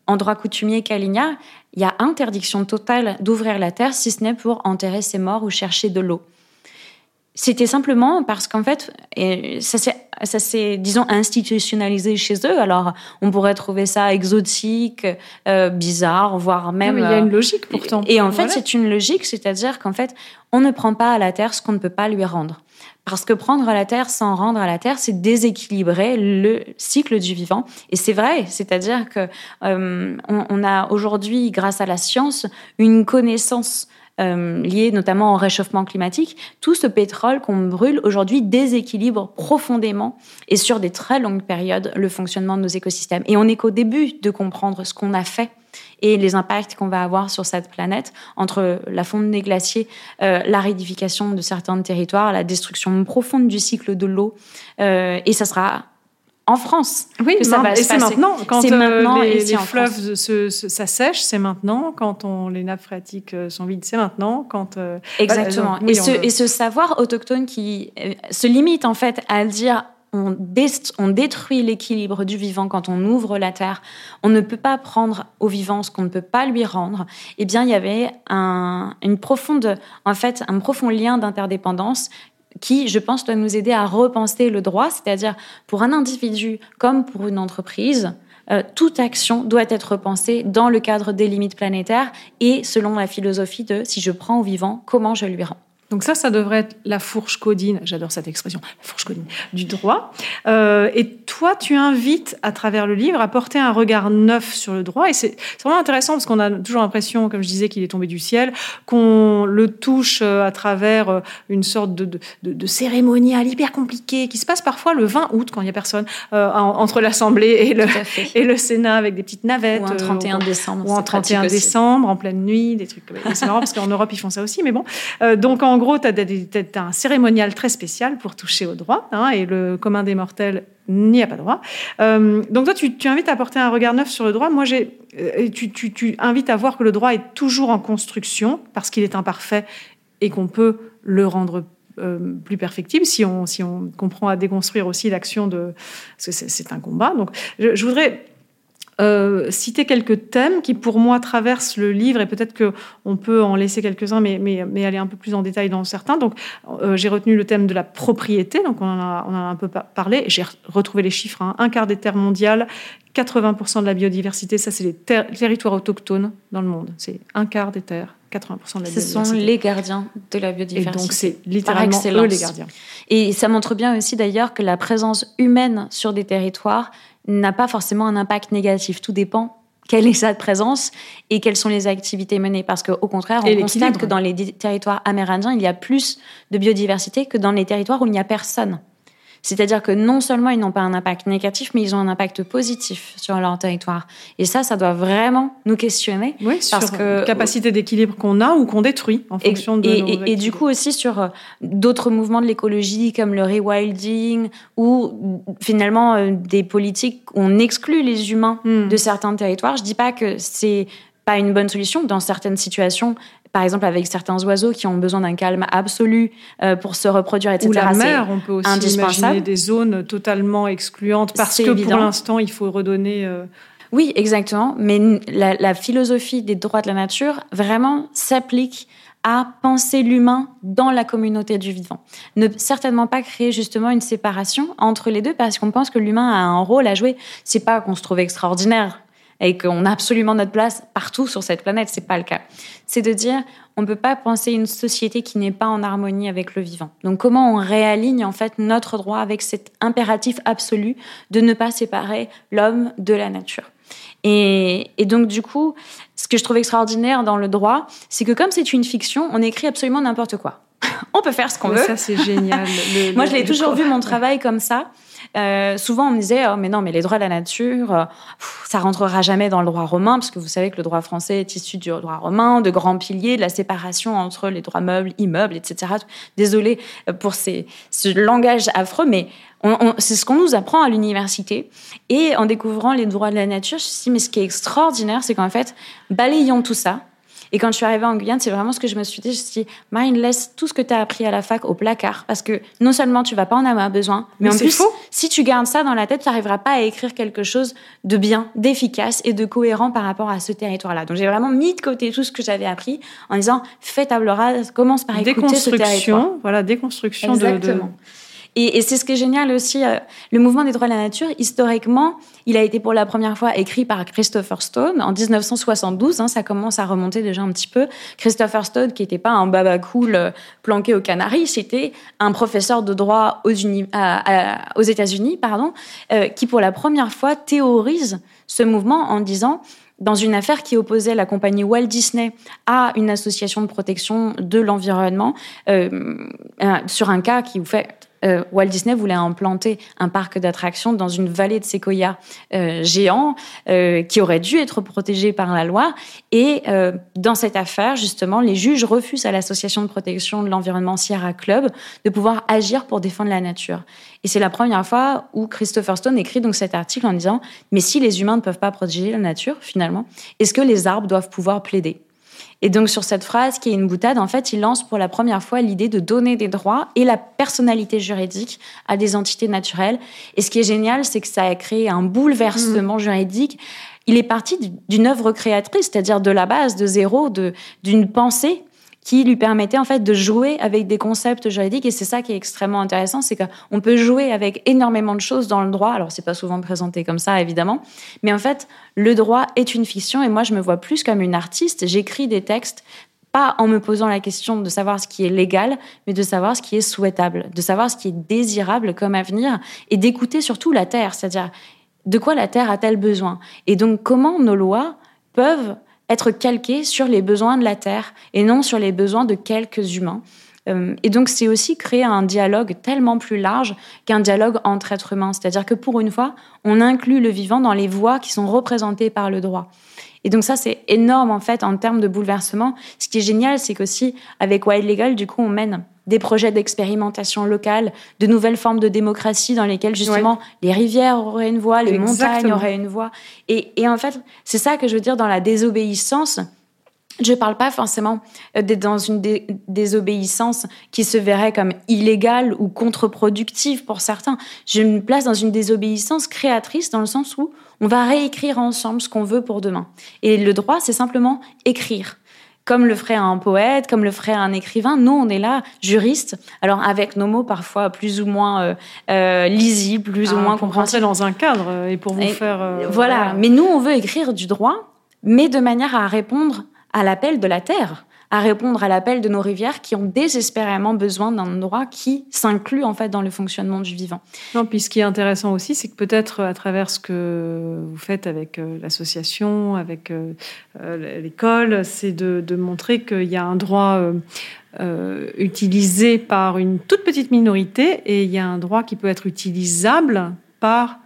en droit coutumier Kalinia, il y a interdiction totale d'ouvrir la terre si ce n'est pour enterrer ses morts ou chercher de l'eau. C'était simplement parce qu'en fait, ça s'est, disons, institutionnalisé chez eux. Alors, on pourrait trouver ça exotique, euh, bizarre, voire même. mais il y a une logique pourtant. Et, en fait, c'est une logique, c'est-à-dire qu'en fait, on ne prend pas à la terre ce qu'on ne peut pas lui rendre. Parce que prendre à la terre sans rendre à la terre, c'est déséquilibrer le cycle du vivant. Et c'est vrai, c'est-à-dire que euh, on, a aujourd'hui, grâce à la science, une connaissance euh, liées notamment au réchauffement climatique, tout ce pétrole qu'on brûle aujourd'hui déséquilibre profondément et sur des très longues périodes le fonctionnement de nos écosystèmes. Et on n'est qu'au début de comprendre ce qu'on a fait et les impacts qu'on va avoir sur cette planète entre la fonte des glaciers, euh, la rédification de certains territoires, la destruction profonde du cycle de l'eau. Euh, et ça sera en France. Oui, ça va et c'est maintenant. Quand euh, les, fleuves s'assèchent, c'est maintenant. Quand on, les nappes phréatiques euh, sont vides, c'est maintenant. Quand, euh, Exactement. et, ce, et, ce, savoir autochtone qui se limite en fait à dire on, on détruit l'équilibre du vivant quand on ouvre la terre. On ne peut pas prendre au vivant ce qu'on ne peut pas lui rendre. Eh bien, il y avait un, une profonde, en fait, un profond lien d'interdépendance qui, je pense, doit nous aider à repenser le droit, c'est-à-dire pour un individu comme pour une entreprise, euh, toute action doit être repensée dans le cadre des limites planétaires et selon la philosophie de si je prends au vivant, comment je lui rends. Donc ça, ça devrait être la fourche codine, j'adore cette expression, la fourche codine du droit. Euh, et toi, tu invites à travers le livre à porter un regard neuf sur le droit. Et c'est vraiment intéressant parce qu'on a toujours l'impression, comme je disais, qu'il est tombé du ciel, qu'on le touche euh, à travers euh, une sorte de, de, de, cérémonial hyper compliqué qui se passe parfois le 20 août quand il n'y a personne, entre l'Assemblée et le, et le Sénat avec des petites navettes. Ou un 31 décembre. Ou un 31 décembre, en pleine nuit, des trucs. C'est marrant parce qu'en Europe, ils font ça aussi, mais bon. donc en gros, tu as, un cérémonial très spécial pour toucher au droit, hein, et le commun des mortels n'y a pas droit. Euh, donc toi, tu, invites à porter un regard neuf sur le droit. Moi, j'ai, euh, tu, tu, invites à voir que le droit est toujours en construction, parce qu'il est imparfait et qu'on peut le rendre euh, plus perfectible si on, si on comprend à déconstruire aussi l'action de... C'est un combat. Donc, je voudrais euh, citer quelques thèmes qui, pour moi, traversent le livre et peut-être qu'on peut en laisser quelques-uns, mais, mais, mais, aller un peu plus en détail dans certains. Donc, euh, j'ai retenu le thème de la propriété, donc on en a, on a un peu parlé. J'ai retrouvé les chiffres hein. un quart des terres mondiales, 80% de la biodiversité, ça, c'est les territoires autochtones dans le monde. C'est un quart des terres. 80% de la biodiversité. Ce sont les gardiens de la biodiversité. Et donc, c'est littéralement eux les gardiens. Et ça montre bien aussi d'ailleurs que la présence humaine sur des territoires n'a pas forcément un impact négatif. Tout dépend quelle est sa présence et quelles sont les activités menées. Parce qu'au contraire, on constate que dans les territoires amérindiens, il y a plus de biodiversité que dans les territoires où il n'y a personne. C'est-à-dire que non seulement ils n'ont pas un impact négatif, mais ils ont un impact positif sur leur territoire. Et ça, ça doit vraiment nous questionner. Oui, parce sur que capacité d'équilibre qu'on a ou qu'on détruit en fonction de. Et, et, du coup aussi sur euh, d'autres mouvements de l'écologie comme le rewilding ou finalement euh, des politiques où on exclut les humains hmm. de certains territoires. Je dis pas que c'est pas une bonne solution. Dans certaines situations, par exemple avec certains oiseaux qui ont besoin d'un calme absolu euh, pour se reproduire, etc. Ou la mer, on peut aussi imaginer des zones totalement excluantes parce que pour l'instant, il faut redonner... Euh, oui, exactement. Mais la, la, philosophie des droits de la nature vraiment s'applique à penser l'humain dans la communauté du vivant. Ne certainement pas créer justement une séparation entre les deux parce qu'on pense que l'humain a un rôle à jouer. C'est pas qu'on se trouve extraordinaire et qu'on a absolument notre place partout sur cette planète. C'est pas le cas. C'est de dire, on ne peut pas penser une société qui n'est pas en harmonie avec le vivant. Donc, comment on réaligne en fait notre droit avec cet impératif absolu de ne pas séparer l'homme de la nature? Et, donc, du coup, ce que je trouve extraordinaire dans le droit, c'est que comme c'est une fiction, on écrit absolument n'importe quoi. [laughs] on peut faire ce qu'on veut. Ça, c'est génial. [laughs] Moi, je l'ai toujours vu mon [laughs] travail comme ça. Euh, souvent, on me disait, oh, mais non, mais les droits de la nature, euh, ça rentrera jamais dans le droit romain, parce que vous savez que le droit français est issu du droit romain, de grands piliers, de la séparation entre les droits meubles, immeubles, etc. Désolée euh, pour ces, ce langage affreux, mais c'est ce qu'on nous apprend à l'université. Et en découvrant les droits de la nature, je me suis dit, mais ce qui est extraordinaire, c'est qu'en fait, balayons tout ça, et quand je suis arrivée en Guyane, c'est vraiment ce que je me suis dit. Je me suis dit, Marine, laisse tout ce que tu as appris à la fac au placard. Parce que non seulement tu vas pas en avoir besoin, mais, en plus, si tu gardes ça dans la tête, tu n'arriveras pas à écrire quelque chose de bien, d'efficace et de cohérent par rapport à ce territoire-là. Donc j'ai vraiment mis de côté tout ce que j'avais appris en disant, fais table rase, commence par écouter ce territoire. Voilà, déconstruction Exactement. de et, et c'est ce qui est génial aussi, euh, le mouvement des droits de la nature, historiquement, il a été pour la première fois écrit par Christopher Stone en 1972. Hein, ça commence à remonter déjà un petit peu. Christopher Stone, qui n'était pas un baba cool euh, planqué aux Canaries, c'était un professeur de droit aux, aux États-Unis, pardon, euh, qui pour la première fois théorise ce mouvement en disant dans une affaire qui opposait la compagnie Walt Disney à une association de protection de l'environnement, euh, sur un cas qui vous fait euh, Walt Disney voulait implanter un parc d'attractions dans une vallée de séquoias euh, géants euh, qui aurait dû être protégé par la loi. Et dans cette affaire, justement, les juges refusent à l'association de protection de l'environnement Sierra Club de pouvoir agir pour défendre la nature. Et c'est la première fois où Christopher Stone écrit donc cet article en disant mais si les humains ne peuvent pas protéger la nature finalement, est-ce que les arbres doivent pouvoir plaider? Et donc sur cette phrase qui est une boutade, en fait, il lance pour la première fois l'idée de donner des droits et la personnalité juridique à des entités naturelles. Et ce qui est génial, c'est que ça a créé un bouleversement mmh. juridique. Il est parti d'une œuvre créatrice, c'est-à-dire de la base, de zéro, d'une pensée qui lui permettait en fait de jouer avec des concepts juridiques. Et c'est ça qui est extrêmement intéressant c'est qu'on peut jouer avec énormément de choses dans le droit. Alors c'est pas souvent présenté comme ça évidemment. Mais en fait le droit est une fiction et moi je me vois plus comme une artiste. J'écris des textes pas en me posant la question de savoir ce qui est légal, mais de savoir ce qui est souhaitable, de savoir ce qui est désirable comme avenir et d'écouter surtout la Terre, c'est-à-dire de quoi la Terre a-t-elle besoin? Et donc comment nos lois peuvent être calqué sur les besoins de la Terre et non sur les besoins de quelques humains. Euh, et donc, c'est aussi créer un dialogue tellement plus large qu'un dialogue entre êtres humains. C'est-à-dire que pour une fois, on inclut le vivant dans les voies qui sont représentées par le droit. Et donc ça, c'est énorme en fait en termes de bouleversement. Ce qui est génial, c'est qu'aussi avec Wild Legal, du coup, on mène des projets d'expérimentation locale, de nouvelles formes de démocratie dans lesquelles justement les rivières auraient une voix, les montagnes auraient une voix. Et, et en fait, c'est ça que je veux dire dans la désobéissance. Je ne parle pas forcément euh, d'être dans une désobéissance qui se verrait comme illégale ou contre-productive pour certains. Je me place dans une désobéissance créatrice dans le sens où on va réécrire ensemble ce qu'on veut pour demain. Et le droit, c'est simplement écrire comme le ferait un poète, comme le ferait un écrivain. Nous, on est là, juristes, alors avec nos mots parfois plus ou moins euh, euh lisibles, plus ou ah, moins compréhensibles. dans un cadre et pour vous faire... Euh, voilà. mais nous, on veut écrire du droit, mais de manière à répondre à l'appel de la terre à répondre à l'appel de nos rivières qui ont désespérément besoin d'un droit qui s'inclut en fait dans le fonctionnement du vivant. Non, puis ce qui est intéressant aussi, c'est que peut-être à travers ce que vous faites avec euh, l'association, avec euh, euh, l'école, c'est de, montrer qu'il y a un droit utilisé par une toute petite minorité et il y a un droit qui peut être utilisable par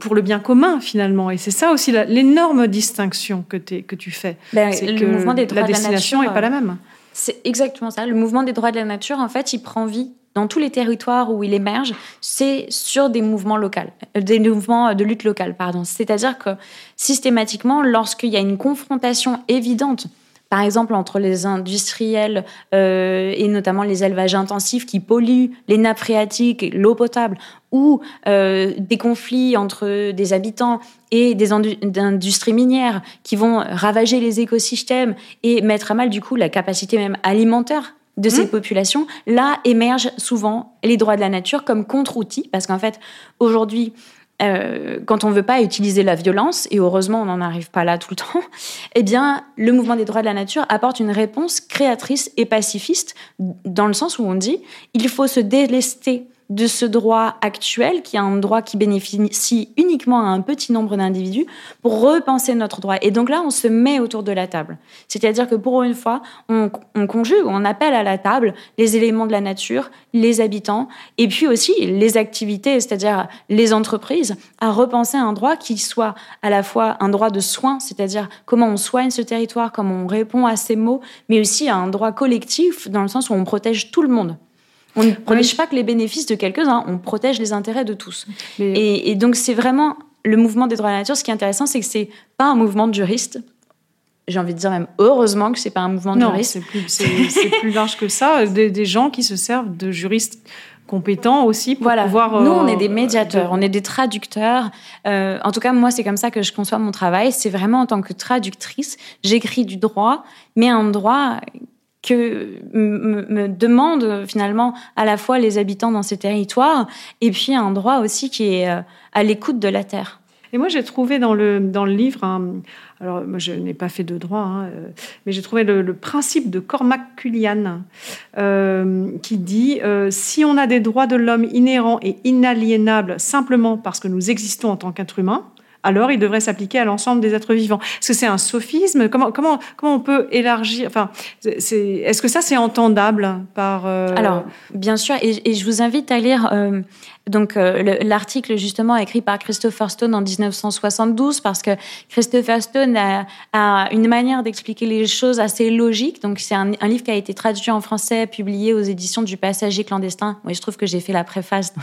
pour le bien commun finalement. Et c'est ça aussi l'énorme distinction que, que tu fais. Ben, c'est que mouvement des droits la destination n'est pas la même. C'est exactement ça. Le mouvement des droits de la nature, en fait, il prend vie dans tous les territoires où il émerge, c'est sur des mouvements locaux, euh, des mouvements de lutte locale, pardon. C'est-à-dire que systématiquement, lorsqu'il y a une confrontation évidente par exemple entre les industriels euh, et notamment les élevages intensifs qui polluent les nappes phréatiques, l'eau potable, ou euh, des conflits entre des habitants et des industries minières qui vont ravager les écosystèmes et mettre à mal du coup la capacité même alimentaire de ces mmh. populations, là émergent souvent les droits de la nature comme contre-outils, parce qu'en fait, aujourd'hui, euh, quand on ne veut pas utiliser la violence, et heureusement on n'en arrive pas là tout le [laughs] temps, eh bien le mouvement des droits de la nature apporte une réponse créatrice et pacifiste, dans le sens où on dit il faut se délester de ce droit actuel, qui est un droit qui bénéficie uniquement à un petit nombre d'individus, pour repenser notre droit. Et donc là, on se met autour de la table. C'est-à-dire que pour une fois, on, conjugue, on appelle à la table les éléments de la nature, les habitants, et puis aussi les activités, c'est-à-dire les entreprises, à repenser un droit qui soit à la fois un droit de soin, c'est-à-dire comment on soigne ce territoire, comment on répond à ces mots, mais aussi un droit collectif dans le sens où on protège tout le monde. On ne protège pas que les bénéfices de quelques-uns, on protège les intérêts de tous. Et, donc c'est vraiment le mouvement des droits de la nature. Ce qui est intéressant, c'est que c'est pas un mouvement de juristes. J'ai envie de dire même heureusement que c'est pas un mouvement de juristes. c'est plus, plus large que ça. [laughs] Des, gens qui se servent de juristes compétents aussi pour voilà. pouvoir. Nous, on est des euh, médiateurs, on est des traducteurs. Euh, en tout cas, moi, c'est comme ça que je conçois mon travail. C'est vraiment en tant que traductrice, j'écris du droit, mais un droit que me, demandent finalement à la fois les habitants dans ces territoires et puis un droit aussi qui est euh, à l'écoute de la terre. Et moi, j'ai trouvé dans le, dans le livre, alors moi, je n'ai pas fait de droit, hein, euh, mais j'ai trouvé le, principe de Cormac Cullian euh, qui dit si on a des droits de l'homme inhérents et inaliénables simplement parce que nous existons en tant qu'être humain, alors il devrait s'appliquer à l'ensemble des êtres vivants. Est-ce que c'est un sophisme? Comment, comment, comment on peut élargir enfin, Est-ce que ça, c'est entendable par... Euh, alors, bien sûr, et, je vous invite à lire euh, donc euh, l'article justement écrit par Christopher Stone en 1972 parce que Christopher Stone a, une manière d'expliquer les choses assez logique. Donc c'est un, livre qui a été traduit en français, publié aux éditions du Passager clandestin. Moi, je trouve que j'ai fait la préface.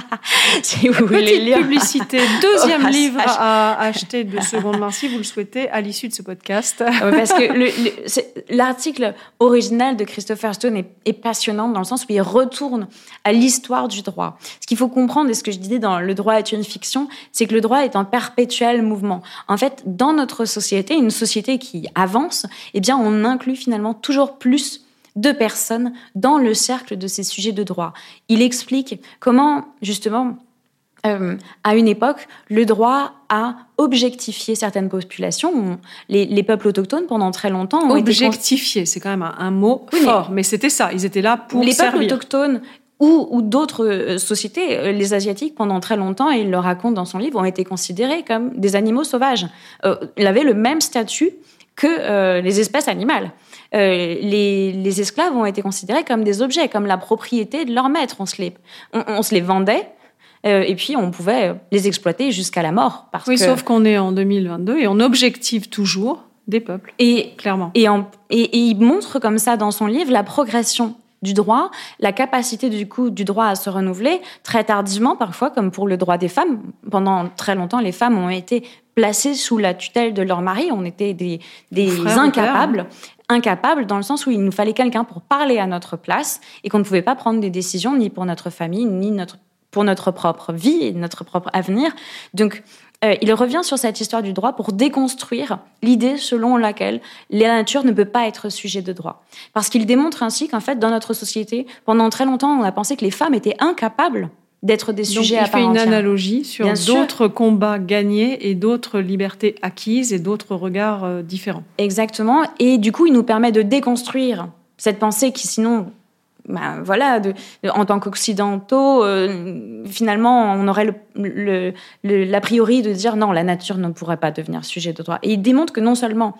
[laughs] si vous voulez lire. publicité, deuxième [laughs] livre à acheter de seconde main si vous le souhaitez à l'issue de ce podcast. parce que l'article original de Christopher Stone est, est passionnant dans le sens où il retourne à l'histoire du droit. Ce qu'il faut comprendre, et ce que je disais dans le droit est une fiction, c'est que le droit est en perpétuel mouvement. En fait, dans notre société, une société qui avance, eh bien, on inclut finalement toujours plus de personnes dans le cercle de ces sujets de droit. Il explique comment, justement, euh, à une époque, le droit a objectifié certaines populations. les, peuples autochtones, pendant très longtemps, ont objectifié, c'est quand même un, mot fort, mais, c'était ça. Ils étaient là pour les servir. Peuples autochtones ou, d'autres euh, sociétés, euh, les asiatiques pendant très longtemps, et il le raconte dans son livre, ont été considérés comme des animaux sauvages. Euh, ils avaient le même statut que les espèces animales. les, esclaves ont été considérés comme des objets, comme la propriété de leur maître. On se les, on, se les vendait et puis on pouvait les exploiter jusqu'à la mort. Parce oui, sauf qu'on est en 2022 et on objective toujours des peuples. Et clairement. Et, et, il montre comme ça dans son livre la progression du droit, la capacité du coup du droit à se renouveler très tardivement parfois, comme pour le droit des femmes. Pendant très longtemps, les femmes ont été placées sous la tutelle de leur mari. On était des, incapables. Incapables dans le sens où il nous fallait quelqu'un pour parler à notre place et qu'on ne pouvait pas prendre des décisions ni pour notre famille, ni notre, pour notre propre vie et notre propre avenir. Donc, euh, il revient sur cette histoire du droit pour déconstruire l'idée selon laquelle la nature ne peut pas être sujet de droit. Parce qu'il démontre ainsi qu'en fait, dans notre société, pendant très longtemps, on a pensé que les femmes étaient incapables d'être des sujets à il part fait une analogie sur d'autres combats gagnés et d'autres libertés acquises et d'autres regards euh, différents. Exactement. Et du coup, il nous permet de déconstruire cette pensée qui, sinon, ben, voilà, en tant qu'occidentaux, euh, finalement, on aurait l'a priori de dire non, la nature ne pourrait pas devenir sujet de droit. Et il démontre que non seulement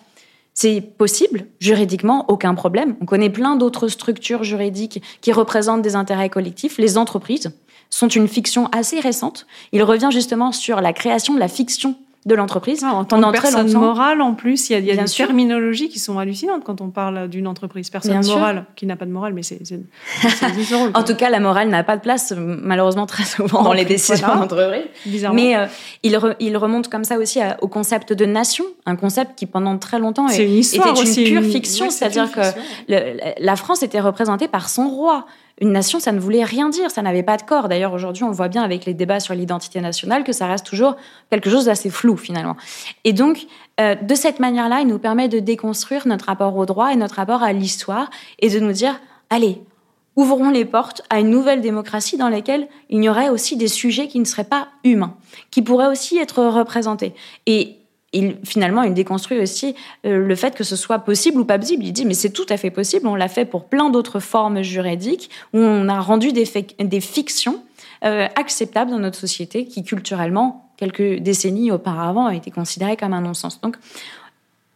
c'est possible, juridiquement, aucun problème. On connaît plein d'autres structures juridiques qui représentent des intérêts collectifs. Les entreprises sont une fiction assez récente. Il revient justement sur la création de la fiction de l'entreprise. Ah, en tant que personne morale, en plus, il y a, y des sûr. terminologies qui sont hallucinantes quand on parle d'une entreprise. Personne Bien sûr. morale, qui n'a pas de morale, mais c'est. [laughs] En tout cas, la morale n'a pas de place, malheureusement, très souvent dans les décisions Voilà. d'entreprise. Mais euh, il, re- il remonte comme ça aussi à- au concept de nation, un concept qui pendant très longtemps est- une était une pure une- fiction, c'est-à-dire que fiction. le- la France était représentée par son roi. Une nation, ça ne voulait rien dire, ça n'avait pas de corps. D'ailleurs, aujourd'hui, on voit bien avec les débats sur l'identité nationale que ça reste toujours quelque chose d'assez flou finalement. Et donc, euh, de cette manière-là, il nous permet de déconstruire notre rapport au droit et notre rapport à l'histoire et de nous dire, allez, ouvrons les portes à une nouvelle démocratie dans laquelle il y aurait aussi des sujets qui ne seraient pas humains, qui pourraient aussi être représentés. Et il, finalement, il déconstruit aussi euh, le fait que ce soit possible ou pas possible. Il dit, mais c'est tout à fait possible, on l'a fait pour plein d'autres formes juridiques, où on a rendu des, fic- des fictions euh, acceptables dans notre société, qui culturellement, quelques décennies auparavant, a été considérées comme un non-sens. Donc,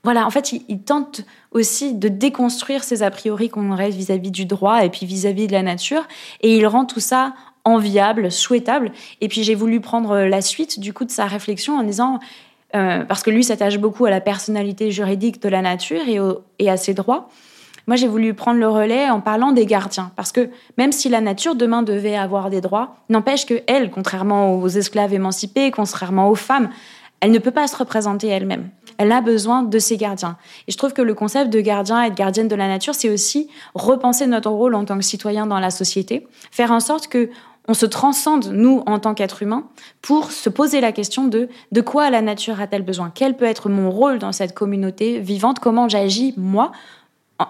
voilà, en fait, il, tente aussi de déconstruire ces a priori qu'on aurait vis-à-vis du droit et puis vis-à-vis de la nature, et il rend tout ça enviable, souhaitable. Et puis j'ai voulu prendre la suite du coup de sa réflexion en disant, euh, parce que lui s'attache beaucoup à la personnalité juridique de la nature et, et à ses droits. Moi, j'ai voulu prendre le relais en parlant des gardiens, parce que même si la nature demain devait avoir des droits, n'empêche que elle, contrairement aux esclaves émancipés, contrairement aux femmes, elle ne peut pas se représenter elle-même. Elle a besoin de ses gardiens. Et je trouve que le concept de gardien et de gardienne de la nature, c'est aussi repenser notre rôle en tant que citoyen dans la société, faire en sorte que on se transcende, nous, en tant qu'êtres humains, pour se poser la question de de quoi la nature a-t-elle besoin? Quel peut être mon rôle dans cette communauté vivante? Comment j'agis, moi?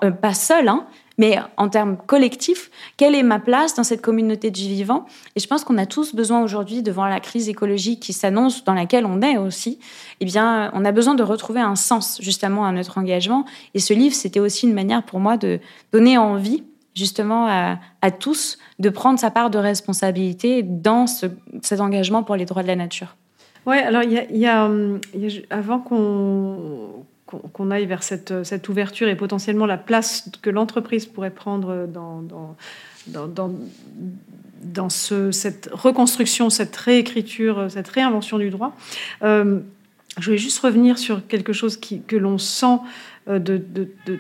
Euh, Pas seul, hein, mais en termes collectifs, quelle est ma place dans cette communauté du vivant Et je pense qu'on a tous besoin aujourd'hui, devant la crise écologique qui s'annonce, dans laquelle on est aussi, eh bien, on a besoin de retrouver un sens justement à notre engagement. Et ce livre, c'était aussi une manière pour moi de donner envie justement à, tous de prendre sa part de responsabilité dans ce- cet engagement pour les droits de la nature. Ouais, alors il y a, y hum, avant qu'on qu'on aille vers cette, cette ouverture et potentiellement la place que l'entreprise pourrait prendre dans, dans, dans, ce, cette reconstruction, cette réécriture, cette réinvention du droit, euh, je voulais juste revenir sur quelque chose que l'on sent euh, de, de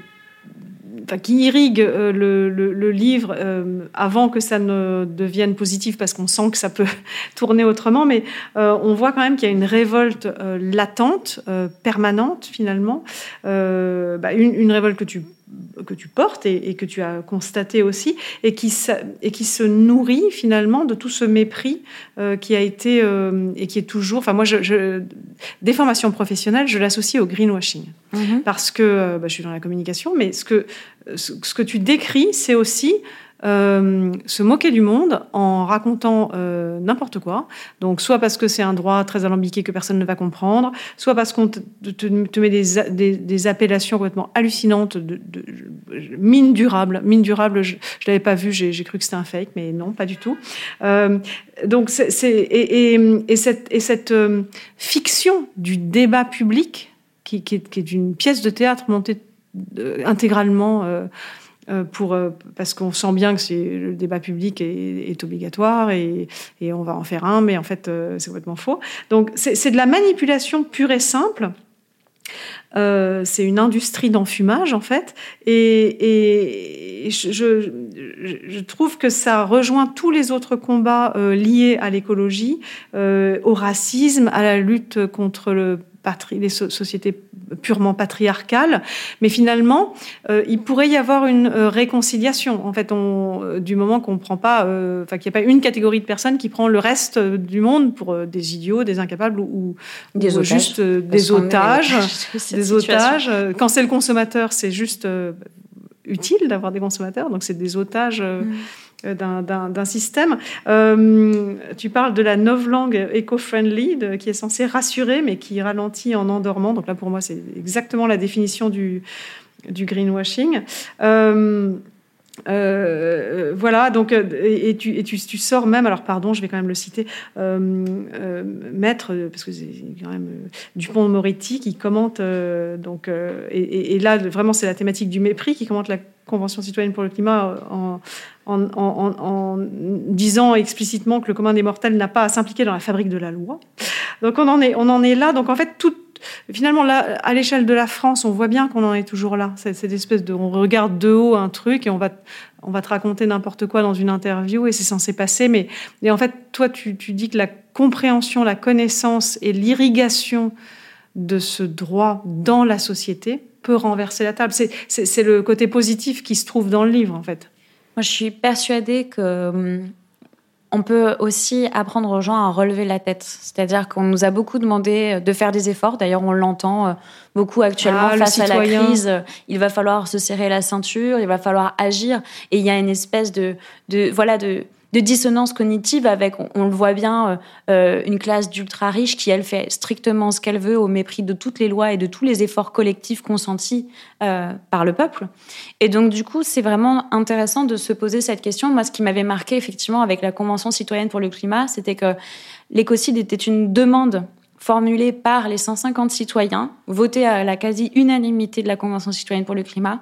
qui irrigue euh, le, livre euh, avant que ça ne devienne positif parce qu'on sent que ça peut [laughs] tourner autrement, mais euh, on voit quand même qu'il y a une révolte latente, permanente finalement, bah, une, une révolte que tu que tu portes et, et, que tu as constaté aussi, et qui, et qui se nourrit finalement de tout ce mépris euh, qui a été euh, et qui est toujours. Enfin, moi, je, je, des formations professionnelles, je l'associe au greenwashing mm -hmm. parce que bah, je suis dans la communication, mais ce que ce, ce que tu décris, c'est aussi euh, se moquer du monde en racontant euh, n'importe quoi. Donc, soit parce que c'est un droit très alambiqué que personne ne va comprendre, soit parce qu'on te, met des, appellations complètement hallucinantes de, mine durable. Mine durable, je ne l'avais pas vu, j'ai cru que c'était un fake, mais non, pas du tout. Euh, donc, c'est et, et, et, cette, et cette fiction du débat public, qui, est, qui est une pièce de théâtre montée intégralement pour, parce qu'on sent bien que le débat public est, obligatoire et, on va en faire un, mais en fait, c'est complètement faux. Donc, c'est de la manipulation pure et simple. Euh, c'est une industrie d'enfumage, en fait. Et, je, trouve que ça rejoint tous les autres combats euh, liés à l'écologie, euh, au racisme, à la lutte contre le patri les so sociétés purement patriarcales, mais finalement, euh, il pourrait y avoir une euh, réconciliation. En fait, on, euh, du moment qu'on prend pas, enfin qu'il n'y a pas une catégorie de personnes qui prend le reste du monde pour euh, des idiots, des incapables ou, des juste euh, [laughs] des otages, des otages. Quand c'est le consommateur, c'est juste euh, utile d'avoir des consommateurs. Donc c'est des otages. Mm. D'un système. Euh, tu parles de la novlangue eco-friendly qui est censée rassurer mais qui ralentit en endormant. Donc là pour moi c'est exactement la définition du, greenwashing. Euh, euh, voilà, donc, euh, et, tu, sors même, alors pardon, je vais quand même le citer, euh, Maître, parce que c'est quand même Dupont-Moretti qui commente, donc, et, là, vraiment, c'est la thématique du mépris qui commente la Convention citoyenne pour le climat en, disant explicitement que le commun des mortels n'a pas à s'impliquer dans la fabrique de la loi. Donc on en est, on en est là. Donc en fait, finalement, à l'échelle de la France, on voit bien qu'on en est toujours là. Cette espèce de, on regarde de haut un truc et on va, on va te raconter n'importe quoi dans une interview et c'est censé passer. Mais, en fait, toi, tu, dis que la compréhension, la connaissance et l'irrigation de ce droit dans la société peut renverser la table. C'est le côté positif qui se trouve dans le livre, en fait. Moi, je suis persuadée que hum, on peut aussi apprendre aux gens à relever la tête. C'est-à-dire qu'on nous a beaucoup demandé de faire des efforts. D'ailleurs, on l'entend euh, beaucoup actuellement ah, face à la crise. Il va falloir se serrer la ceinture, il va falloir agir. Et il y a une espèce de, de voilà, de, de dissonance cognitive avec, on, le voit bien, euh, euh, une classe d'ultra riches qui, elle, fait strictement ce qu'elle veut au mépris de toutes les lois et de tous les efforts collectifs consentis euh, par le peuple. Et donc, du coup, c'est vraiment intéressant de se poser cette question. Moi, ce qui m'avait marqué, effectivement, avec la Convention citoyenne pour le climat, c'était que l'écocide était une demande formulée par les 150 citoyens, votée à la quasi-unanimité de la Convention citoyenne pour le climat,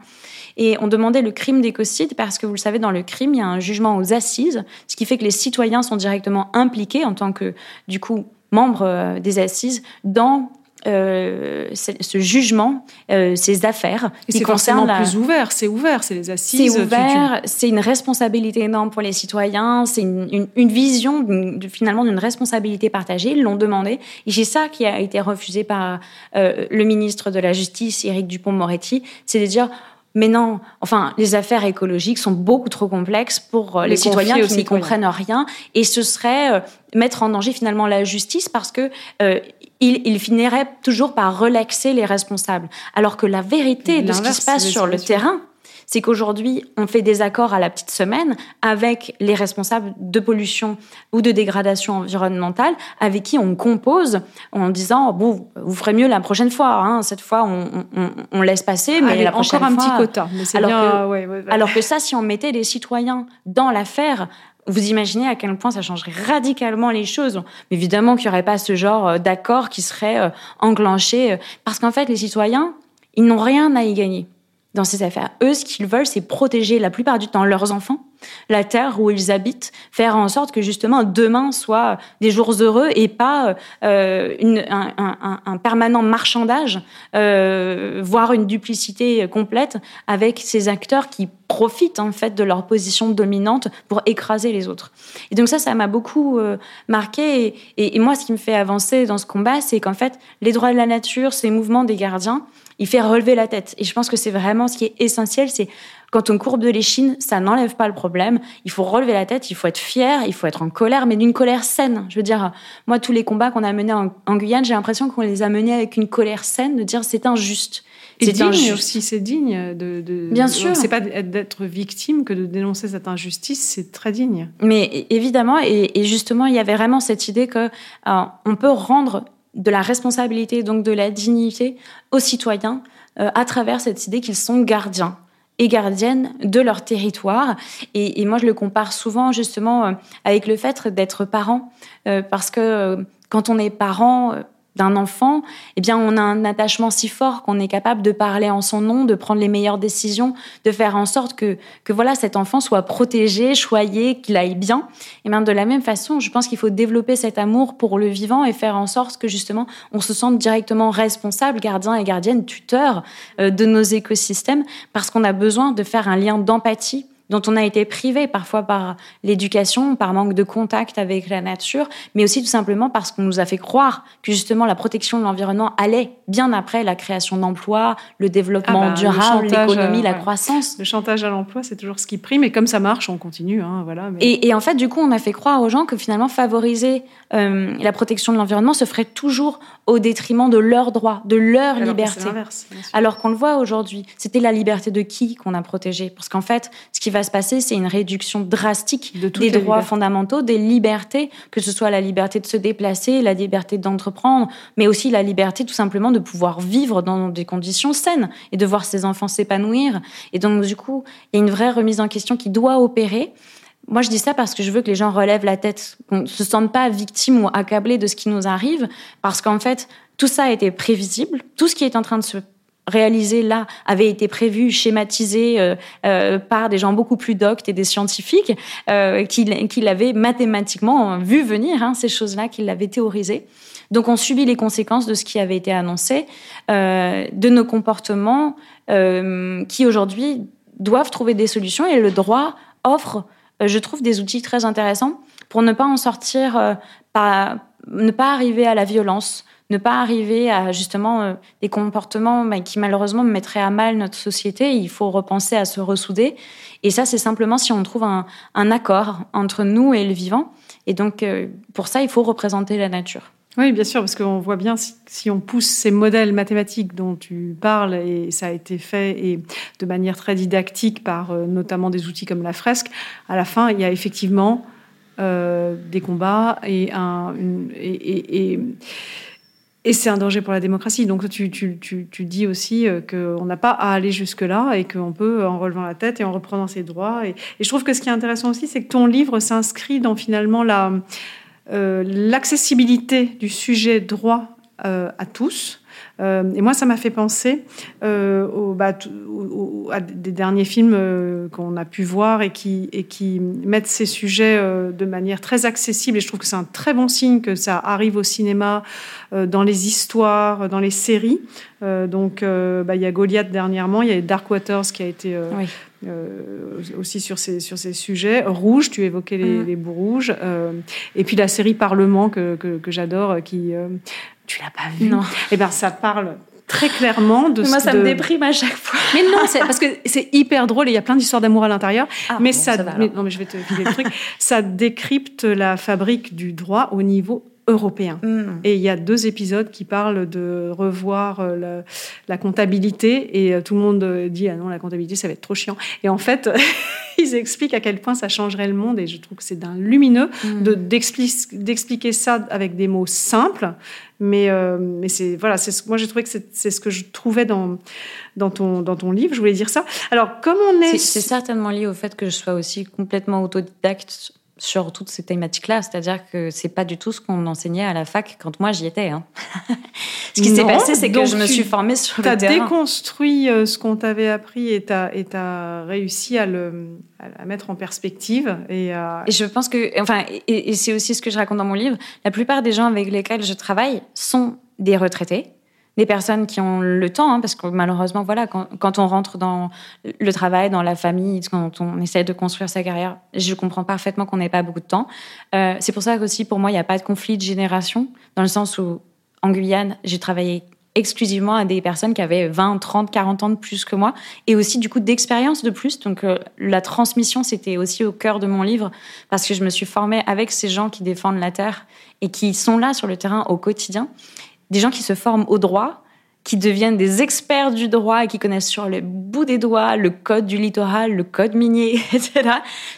et on demandait le crime d'écocide parce que vous le savez, dans le crime, il y a un jugement aux assises, ce qui fait que les citoyens sont directement impliqués en tant que, du coup, membres euh, des assises dans euh, ce jugement, euh, ces affaires. c'est concernent la... plus ouvert, c'est ouvert, c'est les assises. C'est ouvert, c'est une responsabilité énorme pour les citoyens, c'est une, vision finalement d'une responsabilité partagée. Ils l'ont demandé. Et c'est ça qui a été refusé par le ministre de la Justice, Éric Dupont-Moretti, c'est de dire mais non, enfin, les affaires écologiques sont beaucoup trop complexes pour euh, les, citoyens qui n'y comprennent rien. Et ce serait euh, mettre en danger finalement la justice parce que euh, il, finirait toujours par relaxer les responsables. Alors que la vérité de ce qui se passe sur le terrain, c'est qu'aujourd'hui, on fait des accords à la petite semaine avec les responsables de pollution ou de dégradation environnementale, avec qui on compose en disant bon, vous ferez mieux la prochaine fois. Hein. Cette fois, on, laisse passer, mais la prochaine encore un petit quota. alors, que, alors que ça, si on mettait les citoyens dans l'affaire, vous imaginez à quel point ça changerait radicalement les choses. Évidemment qu'il n'y aurait pas ce genre euh, d'accord qui serait euh, enclenché, euh, parce qu'en fait, les citoyens, ils n'ont rien à y gagner dans ces affaires. Eux, ce qu'ils veulent, c'est protéger la plupart du temps leurs enfants, la terre où ils habitent, faire en sorte que justement demain soit des jours heureux et pas euh, un, permanent marchandage, euh, voire une duplicité complète avec ces acteurs qui profitent en fait de leur position dominante pour écraser les autres. Et donc ça, ça m'a beaucoup euh, marqué. Et, moi, ce qui me fait avancer dans ce combat, c'est qu'en fait, les droits de la nature, ces mouvements des gardiens, il fait relever la tête. Et je pense que c'est vraiment ce qui est essentiel, c'est quand on courbe de l'échine, ça n'enlève pas le problème. Il faut relever la tête, il faut être fier, il faut être en colère, mais d'une colère saine. Je veux dire, moi, tous les combats qu'on a menés en, Guyane, j'ai l'impression qu'on les a menés avec une colère saine, de dire c'est injuste. C'est digne aussi, c'est digne de, Bien sûr. C'est pas d'être victime que de dénoncer cette injustice, c'est très digne. Mais évidemment, et, justement, il y avait vraiment cette idée que euh, on peut rendre de la responsabilité, donc de la dignité aux citoyens euh, à travers cette idée qu'ils sont gardiens et gardiennes de leur territoire. Et, moi, je le compare souvent justement euh, avec le fait d'être parent, euh, parce que quand on est parent, d'un enfant, eh bien, on a un attachement si fort qu'on est capable de parler en son nom, de prendre les meilleures décisions, de faire en sorte que, que voilà, cet enfant soit protégé, choyé, qu'il aille bien. Et bien, de la même façon, je pense qu'il faut développer cet amour pour le vivant et faire en sorte que justement, on se sente directement responsable, gardien et gardienne, tuteur euh, de nos écosystèmes, parce qu'on a besoin de faire un lien d'empathie dont on a été privé parfois par l'éducation, par manque de contact avec la nature, mais aussi tout simplement parce qu'on nous a fait croire que justement la protection de l'environnement allait bien après la création d'emplois, le développement ah bah, durable, l'économie, la croissance. Le chantage à l'emploi, c'est toujours ce qui prime, et comme ça marche, on continue. Hein, voilà, et, en fait, du coup, on a fait croire aux gens que finalement favoriser euh, la protection de l'environnement se ferait toujours au détriment de leurs droits, de leur Alors liberté. Alors qu'on le voit aujourd'hui, c'était la liberté de qui qu'on a protégé? Parce qu'en fait, ce qui va va se passer, c'est une réduction drastique des droits fondamentaux, des libertés, que ce soit la liberté de se déplacer, la liberté d'entreprendre, mais aussi la liberté tout simplement de pouvoir vivre dans des conditions saines et de voir ses enfants s'épanouir. Et donc, du coup, il y a une vraie remise en question qui doit opérer. Moi, je dis ça parce que je veux que les gens relèvent la tête, qu'on ne se sente pas victime ou accablé de ce qui nous arrive, parce qu'en fait, tout ça a été prévisible. Tout ce qui est en train de se réalisé là avait été prévu, schématisé euh, euh, par des gens beaucoup plus doctes et des scientifiques euh, qui, qui l'avaient mathématiquement vu venir, hein, ces choses-là, qui l'avaient théorisé. Donc on subit les conséquences de ce qui avait été annoncé, euh, de nos comportements qui aujourd'hui doivent trouver des solutions et le droit offre, je trouve, des outils très intéressants pour ne pas en sortir, ne pas arriver à la violence, ne pas arriver à justement euh, des comportements bah, qui malheureusement mettraient à mal notre société. Il faut repenser à se ressouder. Et ça, c'est simplement si on trouve un, accord entre nous et le vivant. Et donc, euh, pour ça, il faut représenter la nature. Oui, bien sûr, parce qu'on voit bien si, on pousse ces modèles mathématiques dont tu parles, et ça a été fait et de manière très didactique par euh, notamment des outils comme la fresque, à la fin, il y a effectivement des combats et, un, et, c'est un danger pour la démocratie. Donc tu, dis aussi euh, qu'on n'a pas à aller jusque-là et qu'on peut, en relevant la tête et en reprenant ses droits. Et, je trouve que ce qui est intéressant aussi, c'est que ton livre s'inscrit dans finalement la, euh, l'accessibilité du sujet droit euh, à tous. Euh, et moi, ça m'a fait penser euh, bah, à des derniers films euh, qu'on a pu voir et qui, et qui mettent ces sujets de manière très accessible. Et je trouve que c'est un très bon signe que ça arrive au cinéma, dans les histoires, dans les séries. donc, bah, il y a Goliath dernièrement, il y a Dark Waters qui a été aussi sur ces, sur ces sujets. Rouge, tu évoquais les, mm. les bouts rouges. et puis la série Parlement que, que, que j'adore, qui tu l'as pas vu Non. Eh bien, ça parle très clairement de Moi, ça me déprime à chaque fois. Mais non, parce que c'est hyper drôle et il y a plein d'histoires d'amour à l'intérieur. Ah, mais ça, non, mais je vais te filer le truc. Ça décrypte la fabrique du droit au niveau européen. Hmm. Et il y a deux épisodes qui parlent de revoir euh, la, comptabilité et euh, tout le monde euh, dit ah non la comptabilité ça va être trop chiant. Et en fait [laughs] ils expliquent à quel point ça changerait le monde et je trouve que c'est d'un lumineux hmm. de d'expliquer ça avec des mots simples. Mais mais c'est voilà c'est moi j'ai trouvé que c'est ce que je trouvais dans dans ton dans ton livre. Je voulais dire ça. Alors comme on est c'est certainement lié au fait que je sois aussi complètement autodidacte sur toutes ces thématiques-là. C'est-à-dire que c'est pas du tout ce qu'on enseignait à la fac quand moi j'y étais. Hein. [laughs] ce qui s'est passé, c'est que je me suis formée sur le terrain. Tu as déconstruit euh, ce qu'on t'avait appris et tu as, réussi à le à mettre en perspective. Et, et je pense que, enfin, et c'est aussi ce que je raconte dans mon livre, la plupart des gens avec lesquels je travaille sont des retraités des personnes qui ont le temps, hein, parce que malheureusement, voilà, quand, on rentre dans le travail, dans la famille, quand on essaie de construire sa carrière, je comprends parfaitement qu'on n'ait pas beaucoup de temps. Euh, c'est pour ça qu'aussi, pour moi, il n'y a pas de conflit de génération, dans le sens où, en Guyane, j'ai travaillé exclusivement à des personnes qui avaient 20, 30, 40 ans de plus que moi, et aussi du coup d'expérience de plus. Donc euh, la transmission, c'était aussi au cœur de mon livre, parce que je me suis formée avec ces gens qui défendent la Terre et qui sont là sur le terrain au quotidien des gens qui se forment au droit, qui deviennent des experts du droit et qui connaissent sur le bout des doigts le code du littoral, le code minier, [laughs] etc.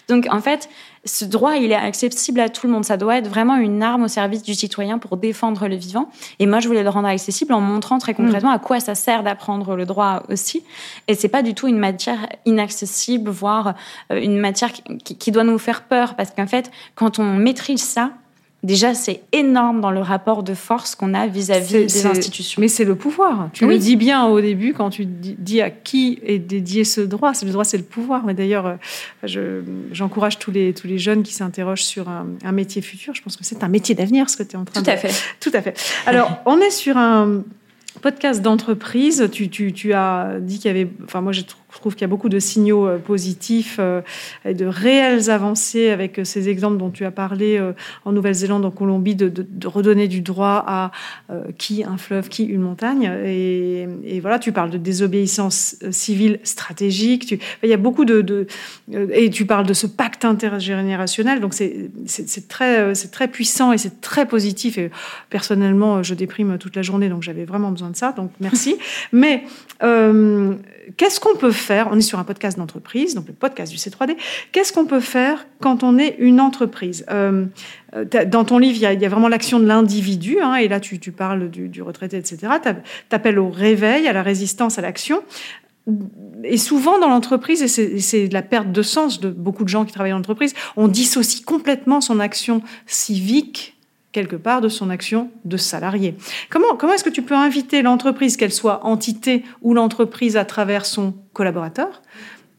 Donc en fait, ce droit, il est accessible à tout le monde. Ça doit être vraiment une arme au service du citoyen pour défendre le vivant. Et moi, je voulais le rendre accessible en montrant très concrètement mm. à quoi ça sert d'apprendre le droit aussi. Et c'est pas du tout une matière inaccessible, voire euh, une matière qui, qui doit nous faire peur, parce qu'en fait, quand on maîtrise ça, Déjà, c'est énorme dans le rapport de force qu'on a vis-à-vis des institutions. Mais c'est le pouvoir. Tu le dis bien au début quand tu dis à qui est dédié ce droit. Le droit, c'est le pouvoir. Mais d'ailleurs, euh, j'encourage tous, les, tous les jeunes qui s'interrogent sur un, métier futur. Je pense que c'est un métier d'avenir, ce que tu es en train de... Tout à fait. Tout à fait. Alors, on est sur un podcast d'entreprise. Tu, tu, tu, as dit qu'il y avait... Enfin, moi, j'ai je trouve qu'il y a beaucoup de signaux euh, positifs euh, et de réelles avancées avec euh, ces exemples dont tu as parlé en Nouvelle-Zélande, en Colombie, de, redonner du droit à qui un fleuve, qui une montagne. Et, voilà, tu parles de désobéissance civile stratégique. Il y a beaucoup de, et tu parles de ce pacte intergénérationnel. Donc c'est très c'est très puissant et c'est très positif. Et personnellement, je déprime toute la journée, donc j'avais vraiment besoin de ça. Donc merci. Mais qu'est-ce qu'on peut On est sur un podcast d'entreprise, donc le podcast du C3D. Qu'est-ce qu'on peut faire quand on est une entreprise? Euh, Dans ton livre, il y a, vraiment l'action de l'individu, hein, et là tu, parles du, retraité, etc. Tu appelles au réveil, à la résistance, à l'action. Et souvent dans l'entreprise, et c'est la perte de sens de beaucoup de gens qui travaillent en entreprise, on dissocie complètement son action civique quelque part de son action de salarié. Comment, comment est-ce que tu peux inviter l'entreprise, qu'elle soit entité ou l'entreprise à travers son collaborateur,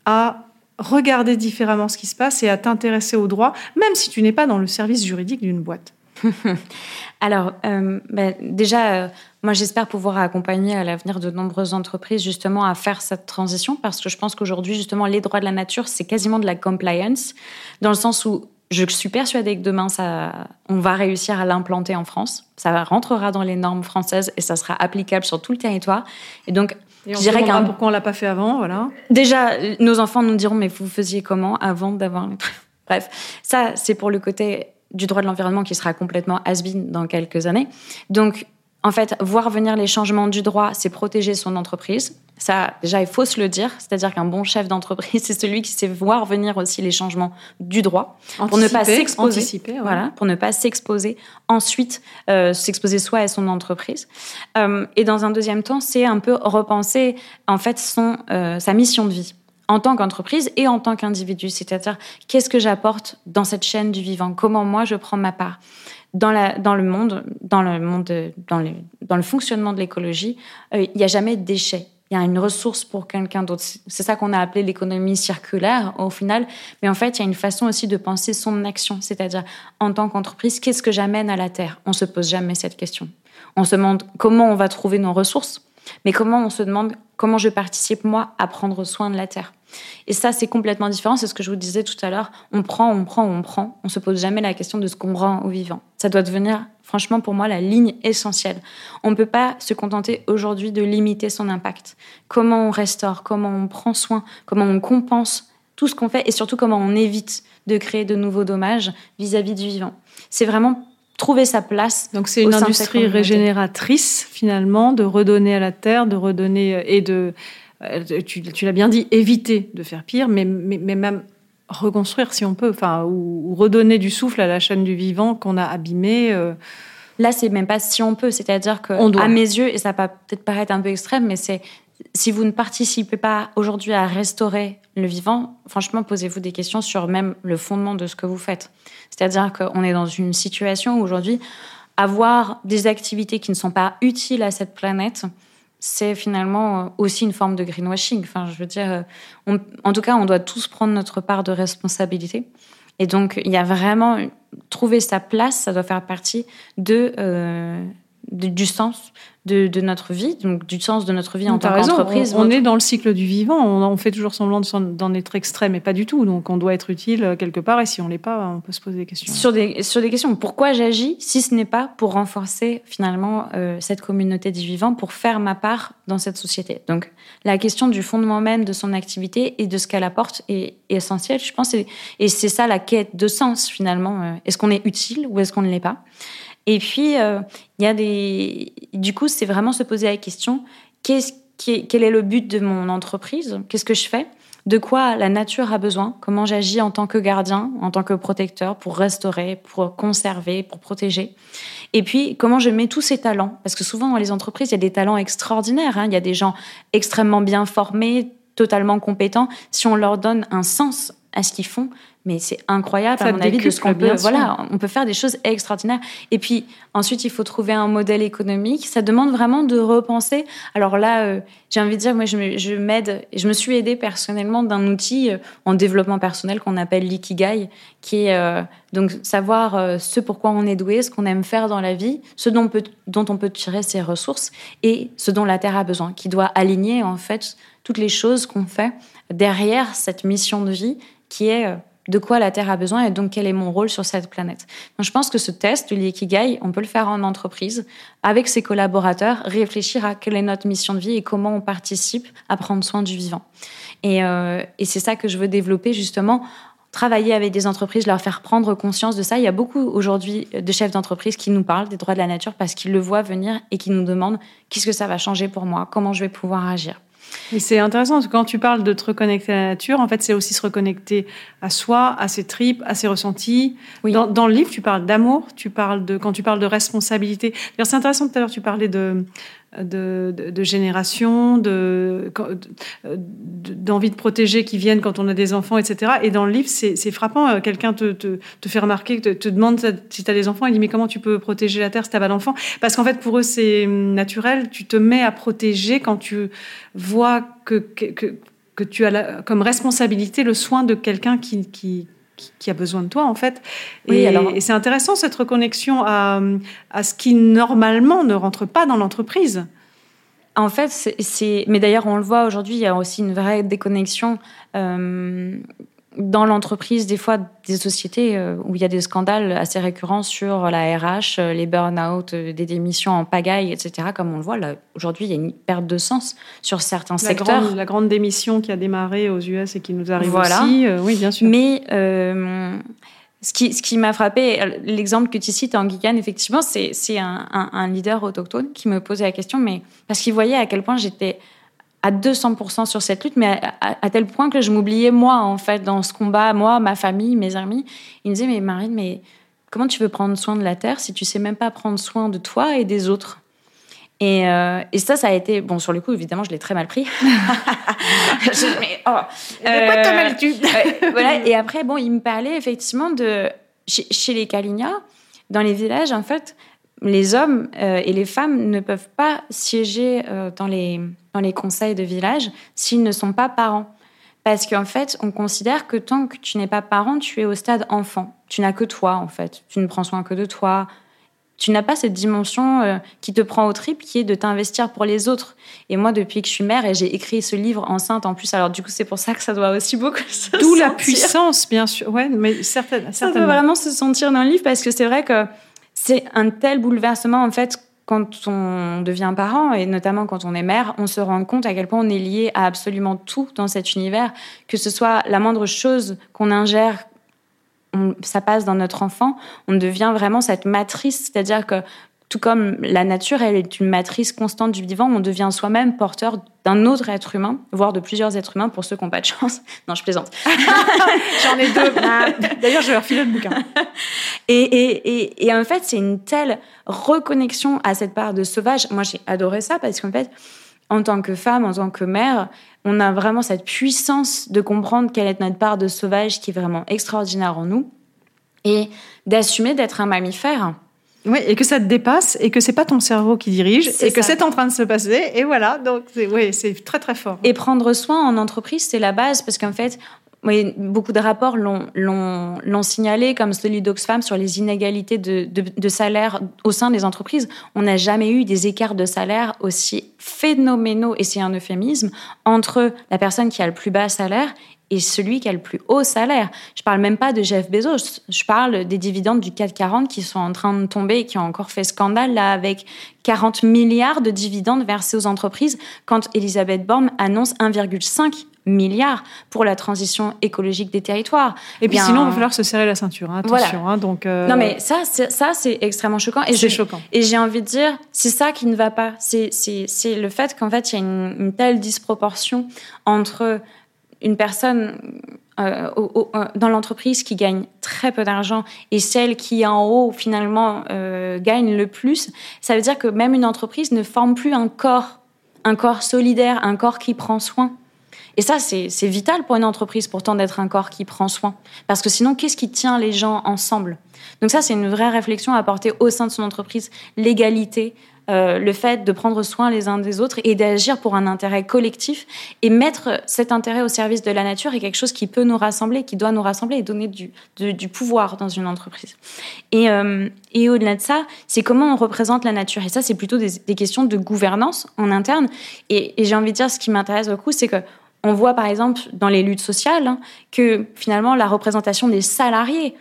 à regarder différemment ce qui se passe et à t'intéresser au droit, même si tu n'es pas dans le service juridique d'une boîte? [laughs] Alors, euh, ben, déjà, euh, moi, j'espère pouvoir accompagner à l'avenir de nombreuses entreprises justement à faire cette transition parce que je pense qu'aujourd'hui, justement, les droits de la nature, c'est quasiment de la compliance, dans le sens où je suis persuadée que demain, ça, on va réussir à l'implanter en France. Ça rentrera dans les normes françaises et ça sera applicable sur tout le territoire. Et donc, je dirais qu'un pourquoi on l'a pas fait avant, voilà. Déjà, nos enfants nous diront mais vous faisiez comment avant d'avoir [laughs] Bref, ça c'est pour le côté du droit de l'environnement qui sera complètement has-been dans quelques années. Donc en fait, voir venir les changements du droit, c'est protéger son entreprise. Ça, déjà, il faut se le dire. C'est-à-dire qu'un bon chef d'entreprise, [laughs] c'est celui qui sait voir venir aussi les changements du droit pour ne pas s'exposer. Voilà, pour ne pas s'exposer. Ensuite, euh, s'exposer soi et son entreprise. Euh, et dans un deuxième temps, c'est un peu repenser en fait son euh, sa mission de vie en tant qu'entreprise et en tant qu'individu. C'est-à-dire, qu'est-ce que j'apporte dans cette chaîne du vivant? Comment moi je prends ma part dans, la, dans le monde, dans le monde, dans le, dans le fonctionnement de l'écologie, euh, il n'y a jamais de déchets. Il y a une ressource pour quelqu'un d'autre. C'est ça qu'on a appelé l'économie circulaire au final. Mais en fait, il y a une façon aussi de penser son action. C'est-à-dire, en tant qu'entreprise, qu'est-ce que j'amène à la Terre? On se pose jamais cette question. On se demande comment on va trouver nos ressources, mais comment on se demande comment je participe, moi, à prendre soin de la Terre. Et ça, c'est complètement différent. C'est ce que je vous disais tout à l'heure. On prend, on prend, on prend. On se pose jamais la question de ce qu'on rend aux vivants. Ça doit devenir, franchement, pour moi, la ligne essentielle. On ne peut pas se contenter aujourd'hui de limiter son impact. Comment on restaure, comment on prend soin, comment on compense tout ce qu'on fait et surtout comment on évite de créer de nouveaux dommages vis-à-vis du vivant. C'est vraiment trouver sa place. Donc c'est une industrie régénératrice finalement, de redonner à la terre, de redonner euh, et de euh, tu, l'as bien dit, éviter de faire pire, mais, mais, même reconstruire si on peut, enfin, ou, redonner du souffle à la chaîne du vivant qu'on a abîmé. Euh. Là, c'est même pas si on peut, c'est-à-dire que, à mes yeux, et ça peut peut-être paraître un peu extrême, mais c'est si vous ne participez pas aujourd'hui à restaurer le vivant, franchement, posez-vous des questions sur même le fondement de ce que vous faites. C'est-à-dire qu'on est dans une situation où aujourd'hui, avoir des activités qui ne sont pas utiles à cette planète, c'est finalement euh, aussi une forme de greenwashing. Enfin, je veux dire, euh, en tout cas, on doit tous prendre notre part de responsabilité. Et donc, il y a vraiment trouver sa place, ça doit faire partie de, euh, du sens de, notre vie, donc du sens de notre vie en tant qu'entreprise. On, est dans le cycle du vivant, on, fait toujours semblant d'en être extrême, mais pas du tout. Donc on doit être utile euh, quelque part, et si on l'est pas, on peut se poser des questions. Sur des, sur des questions, pourquoi j'agis si ce n'est pas pour renforcer finalement euh, cette communauté du vivant, pour faire ma part dans cette société Donc la question du fondement même de son activité et de ce qu'elle apporte est, essentielle, je pense, et, et c'est ça la quête de sens finalement. Euh, est-ce qu'on est utile ou est-ce qu'on ne l'est pas? Et puis, euh, il y a des. Du coup, c'est vraiment se poser la question qu'est-ce qui quel est le but de mon entreprise? Qu'est-ce que je fais? De quoi la nature a besoin? Comment j'agis en tant que gardien, en tant que protecteur pour restaurer, pour conserver, pour protéger? Et puis, comment je mets tous ces talents? Parce que souvent, dans les entreprises, il y a des talents extraordinaires. Hein. Il y a des gens extrêmement bien formés, totalement compétents. Si on leur donne un sens à ce qu'ils font, mais c'est incroyable à mon avis de ce qu'on peut voilà on peut faire des choses extraordinaires. Et puis ensuite il faut trouver un modèle économique. Ça demande vraiment de repenser. Alors là euh, j'ai envie de dire moi je m'aide je me suis aidée personnellement d'un outil euh, en développement personnel qu'on appelle l'ikigai qui est euh, donc savoir ce pourquoi on est doué ce qu'on aime faire dans la vie ce dont on peut dont on peut tirer ses ressources et ce dont la terre a besoin qui doit aligner en fait toutes les choses qu'on fait derrière cette mission de vie qui est de quoi la Terre a besoin et donc quel est mon rôle sur cette planète. Donc, je pense que ce test, le Ikigai, on peut le faire en entreprise avec ses collaborateurs, réfléchir à quelle est notre mission de vie et comment on participe à prendre soin du vivant. Euh, et c'est ça que je veux développer justement travailler avec des entreprises, leur faire prendre conscience de ça. Il y a beaucoup aujourd'hui de chefs d'entreprise qui nous parlent des droits de la nature parce qu'ils le voient venir et qui nous demandent qu'est-ce que ça va changer pour moi, comment je vais pouvoir agir? Et c'est intéressant parce que quand tu parles de te reconnecter à la nature, en fait, c'est aussi se reconnecter à soi, à ses tripes, à ses ressentis. Dans, dans, le livre, tu parles d'amour, tu parles de quand tu parles de responsabilité. C'est intéressant tout à l'heure, tu parlais de de, génération, de, d'envie de, protéger qui viennent quand on a des enfants, etc. Et dans le livre, c'est, frappant. Euh, quelqu'un te, te, fait remarquer, te, demande si tu as des enfants, il dit mais comment tu peux protéger la terre si tu pas d'enfants? Parce qu'en fait, pour eux, c'est naturel. Tu te mets à protéger quand tu vois que, que, que tu as comme responsabilité le soin de quelqu'un qui qui a besoin de toi en fait. et, alors... et c'est intéressant cette reconnexion à, à, ce qui normalement ne rentre pas dans l'entreprise. En fait, c'est, mais d'ailleurs on le voit aujourd'hui, il y a aussi une vraie déconnexion euh, dans l'entreprise, des fois, des sociétés euh, où il y a des scandales assez récurrents sur la RH, euh, les burn-out, euh, des démissions en pagaille, etc. Comme on le voit, là, aujourd'hui, il y a une perte de sens sur certains secteurs. la grande démission qui a démarré aux US et qui nous arrive aussi. oui, bien sûr. Mais ce qui, ce qui m'a frappé, l'exemple que tu cites en Gigan, effectivement, c'est un, un, un leader autochtone qui me posait la question, mais parce qu'il voyait à quel point j'étais à 200% sur cette lutte, mais à, tel point que je m'oubliais moi, en fait, dans ce combat, moi, ma famille, mes amis. Il me disait, mais Marine, mais comment tu veux prendre soin de la Terre si tu sais même pas prendre soin de toi et des autres? Et, euh, et, ça, ça a été bon sur le coup. Évidemment, je l'ai très mal pris. [laughs] je, mais oh, de quoi te euh, mêles-tu Voilà. Et après, bon, il me parlait effectivement de chez, chez les Kalinia, dans les villages, en fait, les hommes euh, et les femmes ne peuvent pas siéger euh, dans, les, dans les conseils de village s'ils ne sont pas parents. Parce qu'en fait, on considère que tant que tu n'es pas parent, tu es au stade enfant. Tu n'as que toi, en fait. Tu ne prends soin que de toi. Tu n'as pas cette dimension euh, qui te prend au trip, qui est de t'investir pour les autres. Et moi, depuis que je suis mère, et j'ai écrit ce livre enceinte en plus, alors du coup, c'est pour ça que ça doit aussi beaucoup [laughs] se D'où la puissance, bien sûr. Ouais, mais certaines, certainement. Ça peut vraiment se sentir dans le livre parce que c'est vrai que c'est un tel bouleversement en fait quand on devient parent et notamment quand on est mère, on se rend compte à quel point on est lié à absolument tout dans cet univers, que ce soit la moindre chose qu'on ingère, ça passe dans notre enfant, on devient vraiment cette matrice, c'est-à-dire que tout comme la nature, elle est une matrice constante du vivant, on devient soi-même porteur d'un autre être humain, voire de plusieurs êtres humains pour ceux qui n'ont pas de chance. [laughs] Non, je plaisante. [laughs] J'en ai deux. [laughs] D'ailleurs, je vais leur filer le bouquin. Et, et, et, en fait, c'est une telle reconnexion à cette part de sauvage. Moi, j'ai adoré ça parce qu'en fait, en tant que femme, en tant que mère, on a vraiment cette puissance de comprendre quelle est notre part de sauvage qui est vraiment extraordinaire en nous et d'assumer d'être un mammifère oui, et que ça te dépasse et que c'est pas ton cerveau qui dirige et que c'est en train de se passer. Et voilà, donc c'est très très fort. Et prendre soin en entreprise, c'est la base parce qu'en fait, oui, beaucoup de rapports l'ont signalé, comme celui d'Oxfam sur les inégalités de, salaire au sein des entreprises. On n'a jamais eu des écarts de salaire aussi phénoménaux, et c'est un euphémisme, entre la personne qui a le plus bas salaire et celui qui a le plus haut salaire. Je parle même pas de Jeff Bezos, je parle des dividendes du CAC 40 qui sont en train de tomber et qui ont encore fait scandale là avec 40 milliards de dividendes versés aux entreprises quand Elisabeth Borne annonce 1,5 milliard pour la transition écologique des territoires. Et puis sinon, il va falloir se serrer la ceinture. Hein, attention. Hein, donc euh, Non, mais ça, ça c'est extrêmement choquant. C'est choquant. Et j'ai envie de dire, c'est ça qui ne va pas. C'est le fait qu'en fait, il y a une, une, telle disproportion entre une personne euh, euh, dans l'entreprise qui gagne très peu d'argent et celle qui en haut finalement euh, gagne le plus, ça veut dire que même une entreprise ne forme plus un corps, un corps solidaire, un corps qui prend soin. Et ça, c'est vital pour une entreprise pourtant d'être un corps qui prend soin. Parce que sinon, qu'est-ce qui tient les gens ensemble? Donc ça, c'est une vraie réflexion à porter au sein de son entreprise. L'égalité, euh, le fait de prendre soin les uns des autres et d'agir pour un intérêt collectif et mettre cet intérêt au service de la nature est quelque chose qui peut nous rassembler, qui doit nous rassembler et donner du, pouvoir dans une entreprise. Et, euh, et au-delà de ça, c'est comment on représente la nature. Et ça, c'est plutôt des, questions de gouvernance en interne. Et j'ai envie de dire, ce qui m'intéresse beaucoup, c'est que on voit par exemple dans les luttes sociales hein, que finalement la représentation des salariés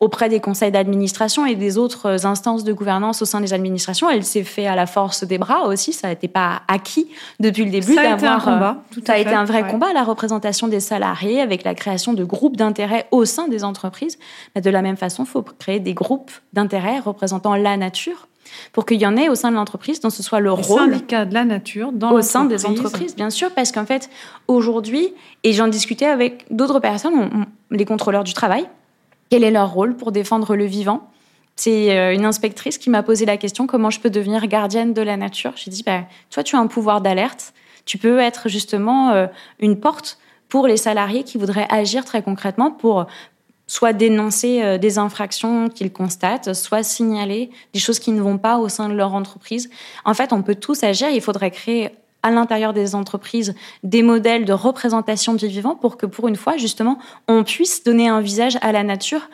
auprès des conseils d'administration et des autres instances de gouvernance au sein des administrations. Elle s'est fait à la force des bras aussi. Ça n'était pas acquis depuis le début. Ça a été un combat. Euh, tout ça a été un vrai combat, la représentation des salariés avec la création de groupes d'intérêt au sein des entreprises. Mais de la même façon, il faut créer des groupes d'intérêt représentant la nature pour qu'il y en ait au sein de l'entreprise, dont ce soit le Les rôle. syndicats de la nature dans au sein des entreprises, bien sûr, parce qu'en fait, aujourd'hui, et j'en discutais avec d'autres personnes, on- on- les contrôleurs du travail, quel est leur rôle pour défendre le vivant? C'est euh, une inspectrice qui m'a posé la question comment je peux devenir gardienne de la nature? J'ai dit bah, toi, tu as un pouvoir d'alerte, tu peux être justement euh, une porte pour les salariés qui voudraient agir très concrètement pour soit dénoncer euh, des infractions qu'ils constatent, soit signaler des choses qui ne vont pas au sein de leur entreprise. En fait, on peut tous agir. Il faudrait créer à l'intérieur des entreprises des modèles de représentation du vivant pour que, pour une fois, justement, on puisse donner un visage à la nature.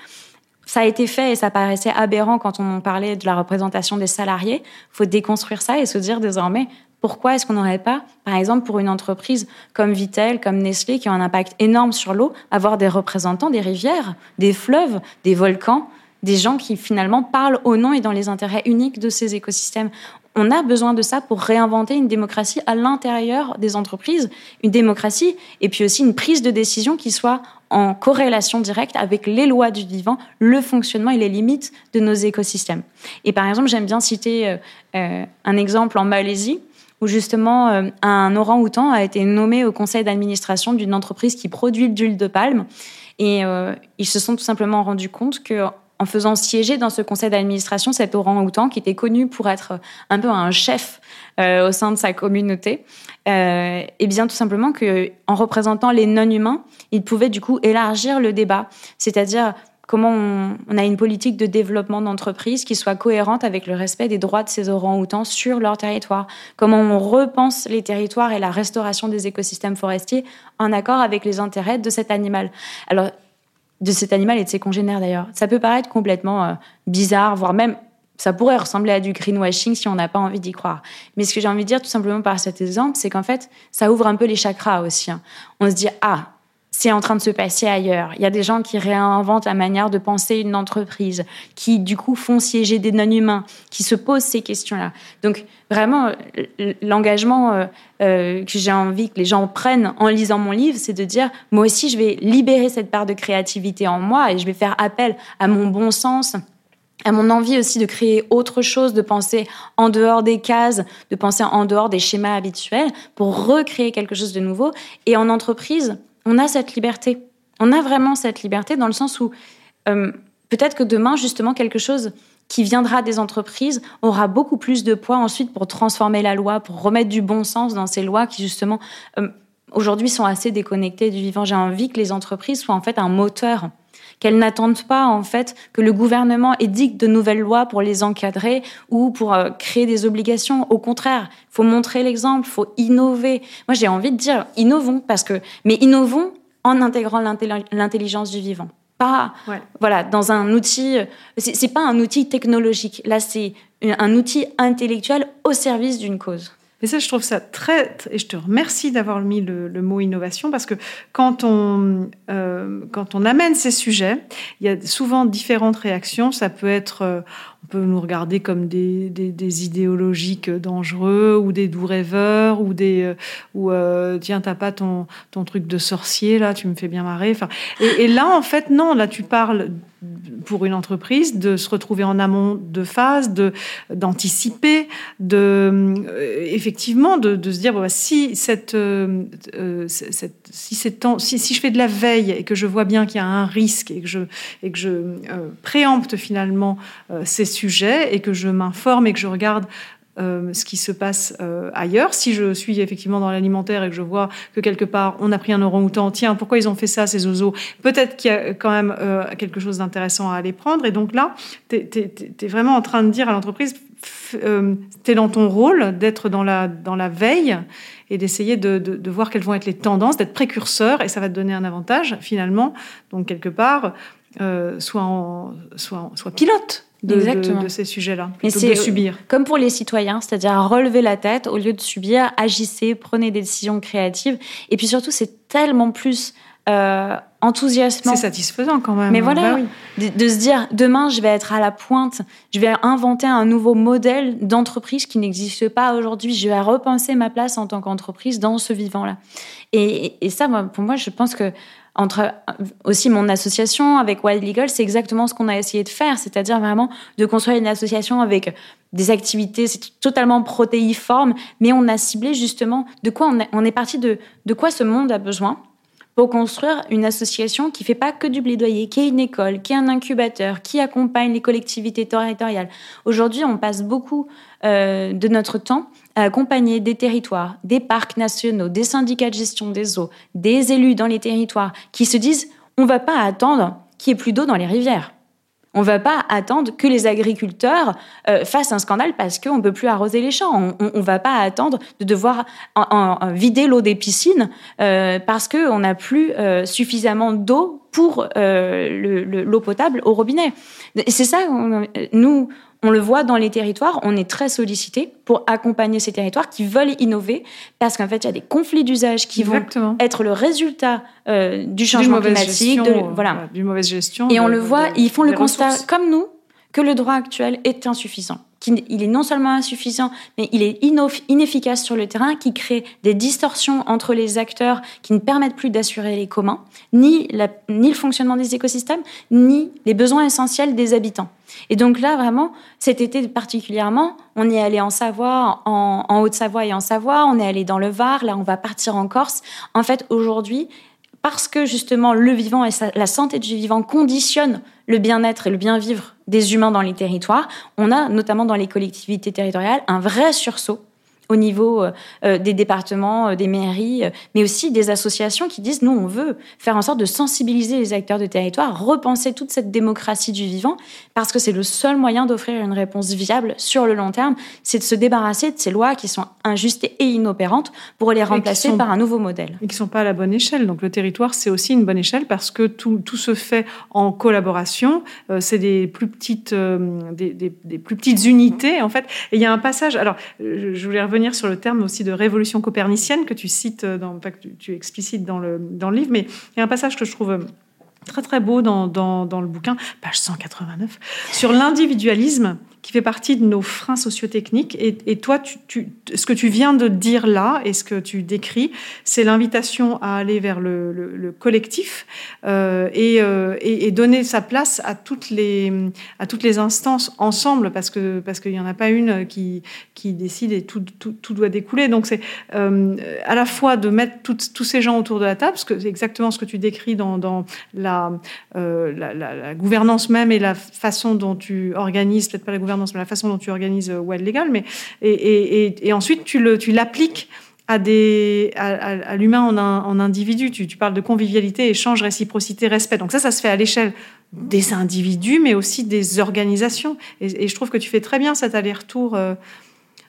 Ça a été fait et ça paraissait aberrant quand on parlait de la représentation des salariés. Il faut déconstruire ça et se dire désormais pourquoi est-ce qu'on n'aurait pas, par exemple, pour une entreprise comme Vitel, comme Nestlé, qui ont un impact énorme sur l'eau, avoir des représentants des rivières, des fleuves, des volcans, des gens qui finalement parlent au nom et dans les intérêts uniques de ces écosystèmes? On a besoin de ça pour réinventer une démocratie à l'intérieur des entreprises, une démocratie et puis aussi une prise de décision qui soit en corrélation directe avec les lois du vivant, le fonctionnement et les limites de nos écosystèmes. Et par exemple, j'aime bien citer euh, euh, un exemple en Malaisie où justement euh, un orang-outan a été nommé au conseil d'administration d'une entreprise qui produit l'huile de palme. Et euh, ils se sont tout simplement rendus compte que en faisant siéger dans ce conseil d'administration cet orang-outan qui était connu pour être un peu un chef euh, au sein de sa communauté, et bien tout simplement que en représentant les non-humains, il pouvait du coup élargir le débat, c'est-à-dire comment on, a une politique de développement d'entreprise qui soit cohérente avec le respect des droits de ces orang-outans sur leur territoire, comment on repense les territoires et la restauration des écosystèmes forestiers en accord avec les intérêts de cet animal. Alors de cet animal et de ses congénères d'ailleurs. Ça peut paraître complètement euh, bizarre, voire même ça pourrait ressembler à du greenwashing si on n'a pas envie d'y croire. Mais ce que j'ai envie de dire tout simplement par cet exemple, c'est qu'en fait, ça ouvre un peu les chakras aussi. Hein. On se dit, ah, c'est en train de se passer ailleurs. Il y a des gens qui réinventent la manière de penser une entreprise, qui du coup font siéger des non-humains, qui se posent ces questions-là. Donc vraiment, l'engagement euh, euh, que j'ai envie que les gens prennent en lisant mon livre, c'est de dire, moi aussi, je vais libérer cette part de créativité en moi et je vais faire appel à mon bon sens à mon envie aussi de créer autre chose, de penser en dehors des cases, de penser en dehors des schémas habituels pour recréer quelque chose de nouveau. Et en entreprise, on a cette liberté. On a vraiment cette liberté dans le sens où euh, peut-être que demain, justement, quelque chose qui viendra des entreprises aura beaucoup plus de poids ensuite pour transformer la loi, pour remettre du bon sens dans ces lois qui, justement, euh, aujourd'hui sont assez déconnectées du vivant. J'ai envie que les entreprises soient en fait un moteur qu'elles n'attendent pas en fait que le gouvernement édicte de nouvelles lois pour les encadrer ou pour euh, créer des obligations. Au contraire, il faut montrer l'exemple, il faut innover. Moi, j'ai envie de dire innovons parce que, mais innovons en intégrant l'intelligence du vivant. Pas, ouais. voilà, dans un outil. C'est pas un outil technologique. Là, c'est un outil intellectuel au service d'une cause. Mais ça, je trouve ça très, et je te remercie d'avoir mis le, mot innovation parce que quand on, euh, quand on amène ces sujets, il y a souvent différentes réactions. Ça peut être, euh, on peut nous regarder comme des, des, idéologiques dangereux ou des doux rêveurs ou des, euh, ou tiens, t'as pas ton, ton truc de sorcier là, tu me fais bien marrer. Enfin, et, là, en fait, non, là, tu parles pour une entreprise de se retrouver en amont de phase, de d'anticiper, de euh, effectivement de, se dire bah, si cette, euh, cette si, je fais de la veille et que je vois bien qu'il y a un risque et que je et euh, préempte finalement ces sujets et que je m'informe et que je regarde euh, ce qui se passe euh, ailleurs. Si je suis effectivement dans l'alimentaire et que je vois que quelque part on a pris un orang-outan, tiens, pourquoi ils ont fait ça, ces oiseaux? Peut-être qu'il y a quand même euh, quelque chose d'intéressant à aller prendre. Et donc là, tu es, vraiment en train de dire à l'entreprise, euh, tu es dans ton rôle d'être dans la veille et d'essayer de, de, de, voir quelles vont être les tendances, d'être précurseur, et ça va te donner un avantage finalement. Donc quelque part, euh, soit, en, soit, en, soit pilote de, de, de, ces sujets-là, plutôt que de subir. Comme pour les citoyens, c'est-à-dire relever la tête au lieu de subir, agissez, prenez des décisions créatives. Et puis surtout, c'est tellement plus euh, enthousiasmant. C'est satisfaisant quand même. Mais voilà, bah de, se dire demain je vais être à la pointe, je vais inventer un nouveau modèle d'entreprise qui n'existe pas aujourd'hui, je vais repenser ma place en tant qu'entreprise dans ce vivant-là. Et, et, ça, pour moi, je pense que entre aussi mon association avec Wild Legal, c'est exactement ce qu'on a essayé de faire, c'est-à-dire vraiment de construire une association avec des activités c'est totalement protéiformes, mais on a ciblé justement de quoi on, on est parti de, de quoi ce monde a besoin pour construire une association qui fait pas que du plaidoyer, qui est une école, qui est un incubateur, qui accompagne les collectivités territoriales. Aujourd'hui, on passe beaucoup euh, de notre temps à accompagner des territoires, des parcs nationaux, des syndicats de gestion des eaux, des élus dans les territoires qui se disent on va pas attendre qu'il y ait plus d'eau dans les rivières. On ne va pas attendre que les agriculteurs euh, fassent un scandale parce qu'on ne peut plus arroser les champs. On ne va pas attendre de devoir vider l'eau des piscines euh, parce qu'on n'a plus euh, suffisamment d'eau pour l'eau potable au robinet. C'est ça, nous, on le voit dans les territoires, on est très sollicité pour accompagner ces territoires qui veulent innover parce qu'en fait, il y a des conflits d'usage qui vont être le résultat euh, du changement climatique, de, voilà. d'une mauvaise gestion. Et on le voit, ils font le constat comme nous que le droit actuel est insuffisant. Il est non seulement insuffisant, mais il est inefficace sur le terrain, qui crée des distorsions entre les acteurs qui ne permettent plus d'assurer les communs, ni, ni le fonctionnement des écosystèmes, ni les besoins essentiels des habitants. Et donc là, vraiment, cet été particulièrement, on est allé en Savoie, en, en Haute-Savoie et en Savoie, on est allé dans le Var, là on va partir en Corse. En fait, aujourd'hui, parce que justement le vivant et la santé du vivant conditionnent le bien-être et le bien-vivre des humains dans les territoires, on a notamment dans les collectivités territoriales un vrai sursaut au niveau euh, euh, des départements, euh, des mairies, mais aussi des associations qui disent nous, on veut faire en sorte de sensibiliser les acteurs de territoire, repenser toute cette démocratie du vivant, parce que c'est le seul moyen d'offrir une réponse viable sur le long terme, c'est de se débarrasser de ces lois qui sont injustes et inopérantes pour les remplacer par un nouveau modèle. Et qui ne sont pas à la bonne échelle. Donc le territoire, c'est aussi une bonne échelle parce que tout, tout se fait en collaboration. c'est des plus petites, des, des, plus petites unités, en fait. Et il y a un passage. Alors, je voulais revenir sur le terme aussi de révolution copernicienne que tu cites, dans, que tu, explicites dans le, livre, mais il y a un passage que je trouve très très beau dans le bouquin, page 189, sur l'individualisme qui fait partie de nos freins sociotechniques. Et, et toi, tu, ce que tu viens de dire là et ce que tu décris, c'est l'invitation à aller vers le, le, collectif euh, et, euh, et, donner sa place à toutes les, instances ensemble, parce que parce qu'il n'y en a pas une qui, qui décide et tout, tout, doit découler. Donc c'est euh, à la fois de mettre tous ces gens autour de la table, parce que c'est exactement ce que tu décris dans, la, la, gouvernance même et la façon dont tu organises, peut-être pas la gouvernance, la façon dont tu organises euh, Well Legal, mais et, ensuite tu le tu l'appliques à, des, à, l'humain en, en, individu. Tu, tu, parles de convivialité, échange, réciprocité, respect. Donc ça, ça se fait à l'échelle des individus, mais aussi des organisations. Et, je trouve que tu fais très bien cet aller-retour. Euh,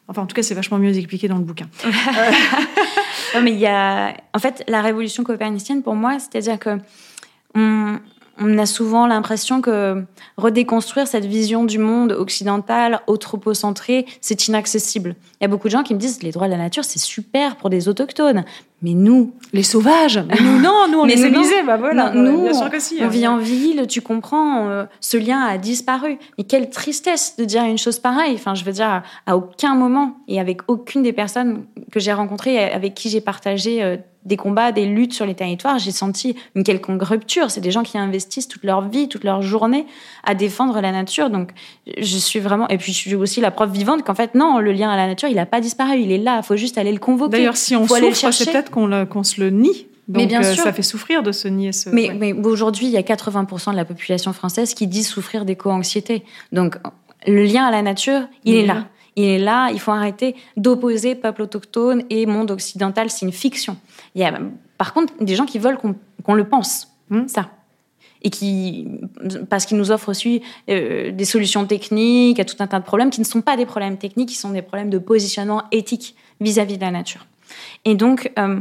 enfin, en tout cas, c'est vachement mieux expliqué dans le bouquin. [laughs] mais il y a, en fait, la révolution copernicienne pour moi, c'est-à-dire que on a souvent l'impression que redéconstruire cette vision du monde occidental, anthropocentré, c'est inaccessible. Il y a beaucoup de gens qui me disent les droits de la nature, c'est super pour des autochtones. Mais nous, les sauvages, nous non, nous on est civilisés, bah voilà. nous, bien sûr que si, on hein. vit en ville, tu comprends, euh, ce lien a disparu. Et quelle tristesse de dire une chose pareille. Enfin, je veux dire, à, aucun moment et avec aucune des personnes que j'ai rencontrées, avec qui j'ai partagé euh, des combats, des luttes sur les territoires, j'ai senti une quelconque rupture. C'est des gens qui investissent toute leur vie, toute leur journée à défendre la nature. Donc, je suis vraiment. Et puis, je suis aussi la preuve vivante qu'en fait, non, le lien à la nature, il n'a pas disparu. Il est là. Il faut juste aller le convoquer. D'ailleurs, si on souffre, c'est peut-être qu'on se le nie. Donc, mais bien euh, sûr. ça fait souffrir de se nier ce. Mais, mais aujourd'hui, il y a 80% de la population française qui dit souffrir d'éco-anxiété. Donc, le lien à la nature, il, est là. Il est là, il faut arrêter d'opposer peuple autochtone et monde occidental, c'est une fiction. Il y a par contre des gens qui veulent qu'on le pense, hmm. ça. Et qui, parce qu'ils nous offrent aussi euh, des solutions techniques à tout un tas de problèmes qui ne sont pas des problèmes techniques, qui sont des problèmes de positionnement éthique vis-à-vis de la nature. Et donc, euh,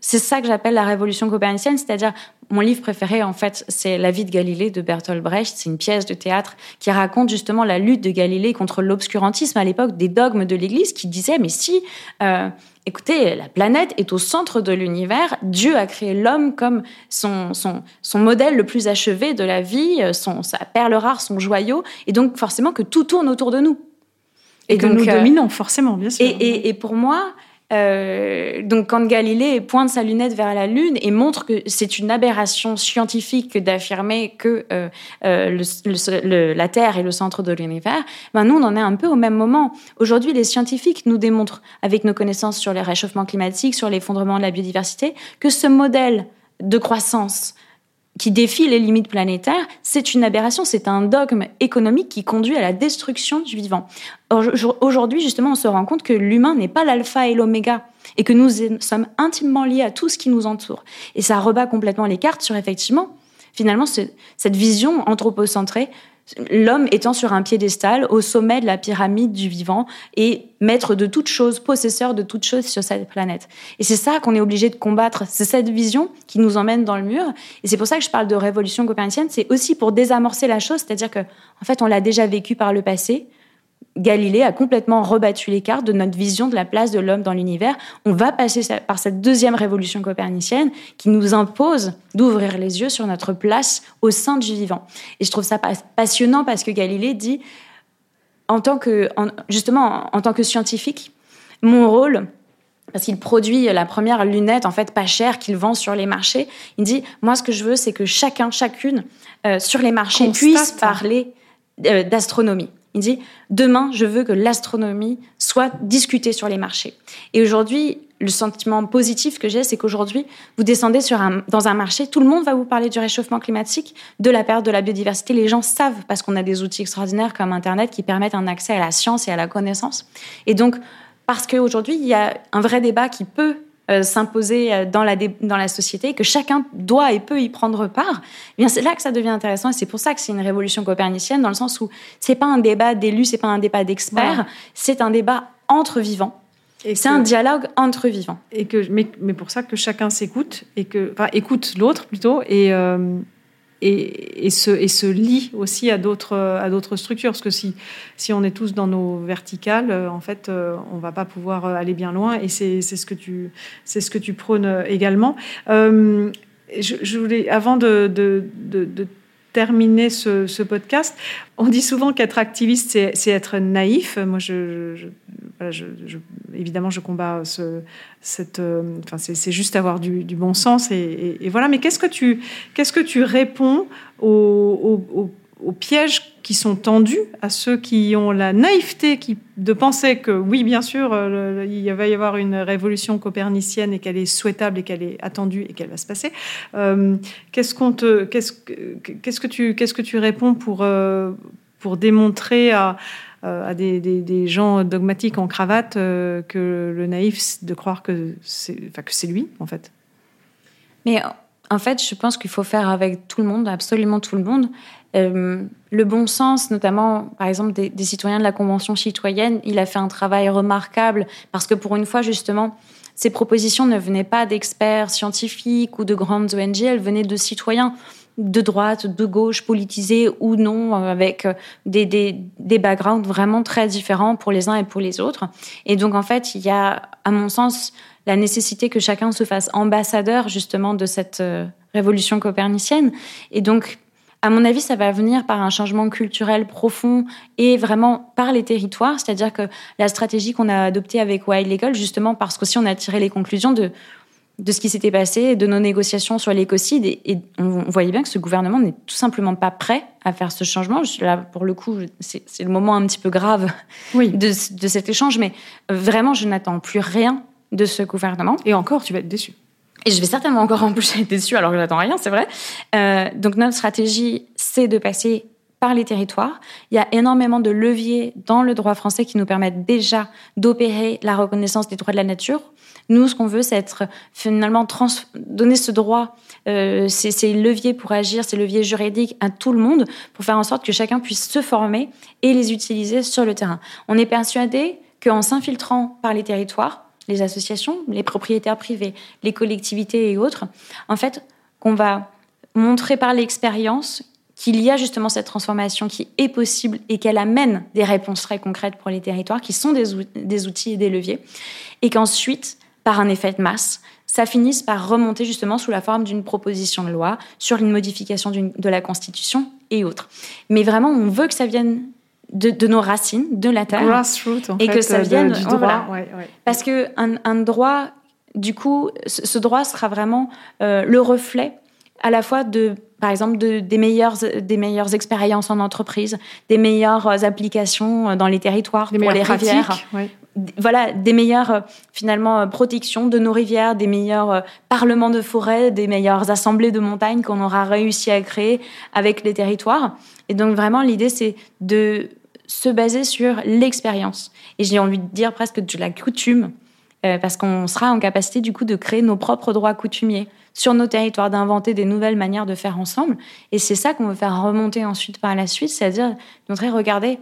c'est ça que j'appelle la révolution copernicienne, c'est-à-dire mon livre préféré, en fait, c'est La vie de Galilée de Bertolt Brecht. C'est une pièce de théâtre qui raconte justement la lutte de Galilée contre l'obscurantisme à l'époque des dogmes de l'Église qui disaient, mais si, euh, écoutez, la planète est au centre de l'univers, Dieu a créé l'homme comme son, son, son, modèle le plus achevé de la vie, son, sa perle rare, son joyau, et donc forcément que tout tourne autour de nous. Et, que nous euh, dominons, forcément, bien sûr. Et, et, et pour moi, euh, donc quand Galilée pointe sa lunette vers la Lune et montre que c'est une aberration scientifique d'affirmer que euh, euh le, la Terre est le centre de l'univers, ben nous on en est un peu au même moment. Aujourd'hui, les scientifiques nous démontrent, avec nos connaissances sur les réchauffements climatiques, sur l'effondrement de la biodiversité, que ce modèle de croissance qui défie les limites planétaires, c'est une aberration, c'est un dogme économique qui conduit à la destruction du vivant. Aujourd'hui, justement, on se rend compte que l'humain n'est pas l'alpha et l'oméga et que nous sommes intimement liés à tout ce qui nous entoure. Et ça rebat complètement les cartes sur, effectivement, finalement, cette vision anthropocentrée l'homme étant sur un piédestal au sommet de la pyramide du vivant et maître de toute chose, possesseur de toute chose sur cette planète. Et c'est ça qu'on est obligé de combattre. C'est cette vision qui nous emmène dans le mur. Et c'est pour ça que je parle de révolution copernicienne. C'est aussi pour désamorcer la chose, c'est-à-dire que, en fait, on l'a déjà vécu par le passé. Galilée a complètement rebattu les cartes de notre vision de la place de l'homme dans l'univers. On va passer par cette deuxième révolution copernicienne qui nous impose d'ouvrir les yeux sur notre place au sein du vivant. Et je trouve ça passionnant parce que Galilée dit, en tant que, justement, en tant que scientifique, mon rôle, parce qu'il produit la première lunette en fait pas chère qu'il vend sur les marchés. Il dit moi ce que je veux c'est que chacun chacune euh, sur les marchés puisse parler euh, d'astronomie. Il dit demain, je veux que l'astronomie soit discutée sur les marchés. Et aujourd'hui, le sentiment positif que j'ai, c'est qu'aujourd'hui, vous descendez sur un, dans un marché, tout le monde va vous parler du réchauffement climatique, de la perte de la biodiversité. Les gens savent parce qu'on a des outils extraordinaires comme Internet qui permettent un accès à la science et à la connaissance. Et donc, parce qu'aujourd'hui, il y a un vrai débat qui peut euh, s'imposer euh, dans la, dans la société, que chacun doit et peut y prendre part, eh bien c'est là que ça devient intéressant et c'est pour ça que c'est une révolution copernicienne dans le sens où c'est pas un débat d'élus, c'est pas un débat d'experts, c'est un débat entre vivants. C'est un dialogue entre vivants. Et que, mais, mais pour ça que chacun s'écoute et que, enfin, écoute l'autre plutôt et, euh, et, se, et se lie aussi à d'autres à d'autres structures. Parce que si si on est tous dans nos verticales euh, en fait euh, on va pas pouvoir euh, aller bien loin. Et c'est c'est ce que tu c'est ce que tu prônes également. Je, voulais avant de, de, de terminer ce, podcast. On dit souvent qu'être activiste, c'est être naïf. Moi, je, évidemment, je combats ce, cette. Euh, c'est juste avoir du, bon sens et, voilà. Mais qu'est-ce que tu, qu'est-ce que tu réponds aux pièges qui sont tendus à ceux qui ont la naïveté de penser que oui, bien sûr, euh, il va y avoir une révolution copernicienne et qu'elle est souhaitable et qu'elle est attendue et qu'elle va se passer. Euh, qu'est-ce qu'on te, qu'est-ce, que tu, qu'est-ce que tu réponds pour euh, pour démontrer à à des, gens dogmatiques en cravate que le naïf de croire que c'est enfin, que c'est lui en fait? Mais en fait, je pense qu'il faut faire avec tout le monde, absolument tout le monde. Euh, le bon sens, notamment, par exemple, des, des, citoyens de la Convention citoyenne, il a fait un travail remarquable parce que pour une fois, justement, ces propositions ne venaient pas d'experts scientifiques ou de grandes ONG, elles venaient de citoyens de droite, de gauche, politisés ou non, euh, avec des, des, des backgrounds vraiment très différents pour les uns et pour les autres. Et donc, en fait, il y a, à mon sens, la nécessité que chacun se fasse ambassadeur justement de cette euh, révolution copernicienne. Et donc, à mon avis, ça va venir par un changement culturel profond et vraiment par les territoires. C'est-à-dire que la stratégie qu'on a adoptée avec Wild Legal, justement parce qu'aussi on a tiré les conclusions de, de ce qui s'était passé, de nos négociations sur l'écocide, et, et, on voyait bien que ce gouvernement n'est tout simplement pas prêt à faire ce changement. Là, pour le coup, c'est le moment un petit peu grave oui. [laughs] de, de cet échange, mais vraiment, je n'attends plus rien de ce gouvernement. Et encore, tu vas être déçu. Et je vais certainement encore en plus être déçue alors que j'attends rien, c'est vrai. Euh, donc notre stratégie, c'est de passer par les territoires. Il y a énormément de leviers dans le droit français qui nous permettent déjà d'opérer la reconnaissance des droits de la nature. Nous, ce qu'on veut, c'est être finalement donner ce droit, euh, ces, ces leviers pour agir, ces leviers juridiques à tout le monde, pour faire en sorte que chacun puisse se former et les utiliser sur le terrain. On est persuadé qu'en s'infiltrant par les territoires, les associations, les propriétaires privés, les collectivités et autres, en fait, qu'on va montrer par l'expérience qu'il y a justement cette transformation qui est possible et qu'elle amène des réponses très concrètes pour les territoires, qui sont des, outils et des leviers, et qu'ensuite, par un effet de masse, ça finisse par remonter justement sous la forme d'une proposition de loi sur une modification de la Constitution et autres. Mais vraiment, on veut que ça vienne de, nos racines, de la terre, et que ça vienne du droit. Parce que un, droit, du coup, ce, droit sera vraiment euh, le reflet à la fois de par exemple des, meilleures, des meilleures expériences en entreprise, des meilleures applications dans les territoires pour les rivières. Voilà, des meilleures euh, finalement euh, protections de nos rivières, des meilleurs euh, parlements de forêt, des meilleures assemblées de montagne qu'on aura réussi à créer avec les territoires. Et donc vraiment l'idée c'est de se baser sur l'expérience. Et j'ai envie de dire presque de la coutume, parce qu'on sera en capacité du coup de créer nos propres droits coutumiers sur nos territoires, d'inventer des nouvelles manières de faire ensemble. Et c'est ça qu'on veut faire remonter ensuite par la suite, c'est-à-dire montrer, regardez,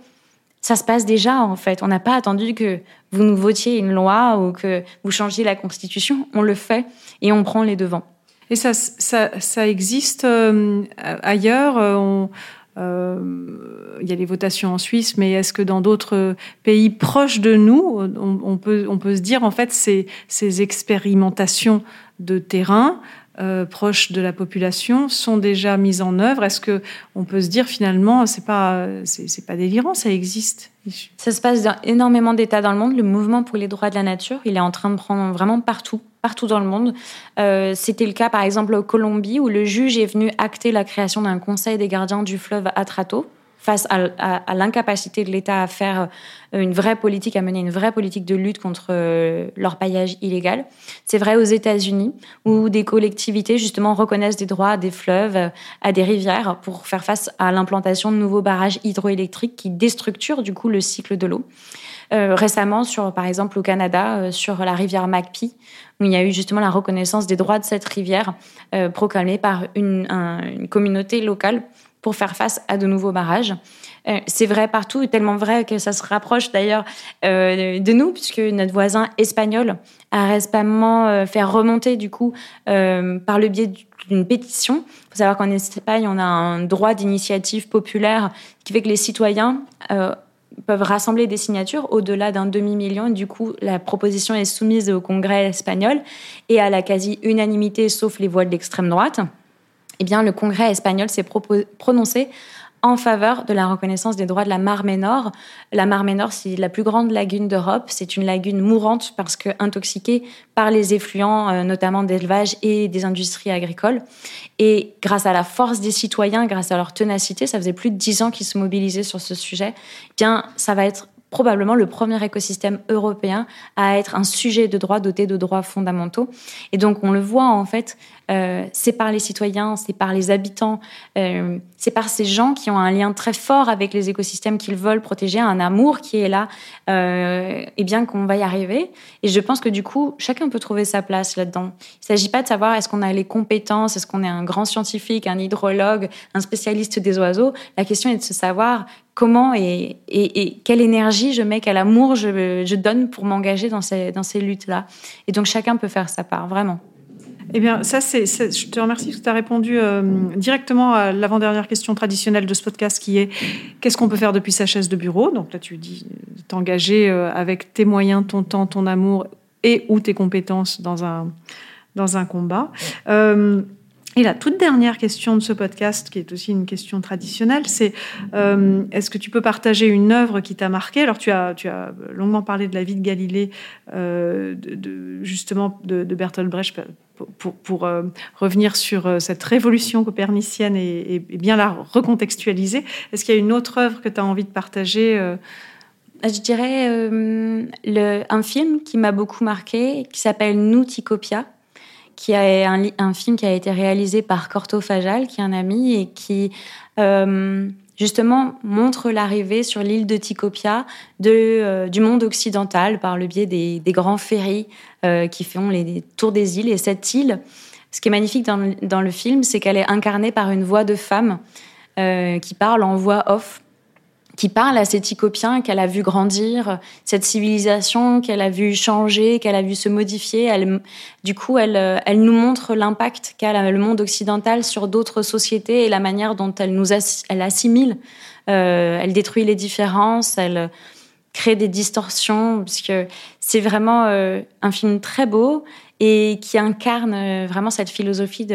ça se passe déjà en fait. On n'a pas attendu que vous nous votiez une loi ou que vous changiez la Constitution. On le fait et on prend les devants. Et ça, ça, existe euh, ailleurs euh, euh, il y a les votations en Suisse, mais est-ce que dans d'autres pays proches de nous, on, peut, on peut se dire en fait ces expérimentations de terrain euh, proches de la population sont déjà mises en œuvre Est-ce que on peut se dire finalement c'est pas c'est pas délirant, ça existe? Ça se passe dans énormément d'États dans le monde. Le mouvement pour les droits de la nature, il est en train de prendre vraiment partout, partout dans le monde. Euh, C'était le cas par exemple au Colombie où le juge est venu acter la création d'un conseil des gardiens du fleuve Atrato face à, l'incapacité de l'État à faire euh, une vraie politique, à mener une vraie politique de lutte contre euh, l'orpaillage illégal. C'est vrai aux États-Unis, où des collectivités justement reconnaissent des droits à des fleuves, à des rivières, pour faire face à l'implantation de nouveaux barrages hydroélectriques qui déstructurent du coup le cycle de l'eau. Euh, récemment, sur, par exemple au Canada, sur la rivière McPee, où il y a eu justement la reconnaissance des droits de cette rivière proclamée par une communauté locale pour faire face à de nouveaux barrages. Euh, c'est vrai partout, tellement vrai que ça se rapproche d'ailleurs euh, de nous, puisque notre voisin espagnol a récemment euh, fait remonter du coup par le biais d'une pétition. Il faut savoir qu'en Espagne, on a un droit d'initiative populaire qui fait que les citoyens peuvent rassembler des signatures au-delà d'un demi-million. Du coup, la proposition est soumise au Congrès espagnol et à la quasi-unanimité, sauf les voix de l'extrême droite eh bien, le Congrès espagnol s'est prononcé en faveur de la reconnaissance des droits de la Mar Ménor. La Mar Ménor, c'est la plus grande lagune d'Europe. C'est une lagune mourante parce que intoxiquée par les effluents, euh, notamment d'élevage et des industries agricoles. Et grâce à la force des citoyens, grâce à leur ténacité, ça faisait plus de dix ans qu'ils se mobilisaient sur ce sujet. Eh bien, ça va être probablement le premier écosystème européen à être un sujet de droit doté de droits fondamentaux. Et donc on le voit en fait, euh, c'est par les citoyens, c'est par les habitants, euh, c'est par ces gens qui ont un lien très fort avec les écosystèmes qu'ils veulent protéger, un amour qui est là, euh, et bien qu'on va y arriver. Et je pense que du coup, chacun peut trouver sa place là-dedans. Il ne s'agit pas de savoir est-ce qu'on a les compétences, est-ce qu'on est un grand scientifique, un hydrologue, un spécialiste des oiseaux? La question est de se savoir comment et, quelle énergie je mets, quel amour je, donne pour m'engager dans ces luttes-là. Et donc chacun peut faire sa part, vraiment. Eh bien, ça, c'est, je te remercie parce que tu as répondu euh, directement à l'avant-dernière question traditionnelle de ce podcast qui est qu'est-ce qu'on peut faire depuis sa chaise de bureau? Donc là, tu dis t'engager euh, avec tes moyens, ton temps, ton amour et ou tes compétences dans un, dans un combat. Euh, et la toute dernière question de ce podcast, qui est aussi une question traditionnelle, c'est est-ce que tu peux partager une œuvre qui t'a marqué? Alors, tu as, tu as longuement parlé de la vie de Galilée, de, justement de, Bertolt Brecht, pour, euh, revenir sur cette révolution copernicienne et, bien la recontextualiser. Est-ce qu'il y a une autre œuvre que tu as envie de partager je dirais un film qui m'a beaucoup marqué, qui s'appelle Nouticopia, qui est un, un, film qui a été réalisé par Corto Fajal, qui est un ami et qui euh, justement montre l'arrivée sur l'île de Tikopia de, euh, du monde occidental par le biais des, des grands ferries euh, qui font les, tours des îles. Et cette île, ce qui est magnifique dans dans le film, c'est qu'elle est incarnée par une voix de femme qui parle en voix off qui parle à cet Icopien qu'elle a vu grandir, cette civilisation qu'elle a vu changer, qu'elle a vu se modifier. Elle, du coup, elle, elle nous montre l'impact qu'a le monde occidental sur d'autres sociétés et la manière dont elle nous elle assimile. Euh, elle détruit les différences, elle crée des distorsions, parce que c'est vraiment euh, un film très beau et qui incarne euh, vraiment cette philosophie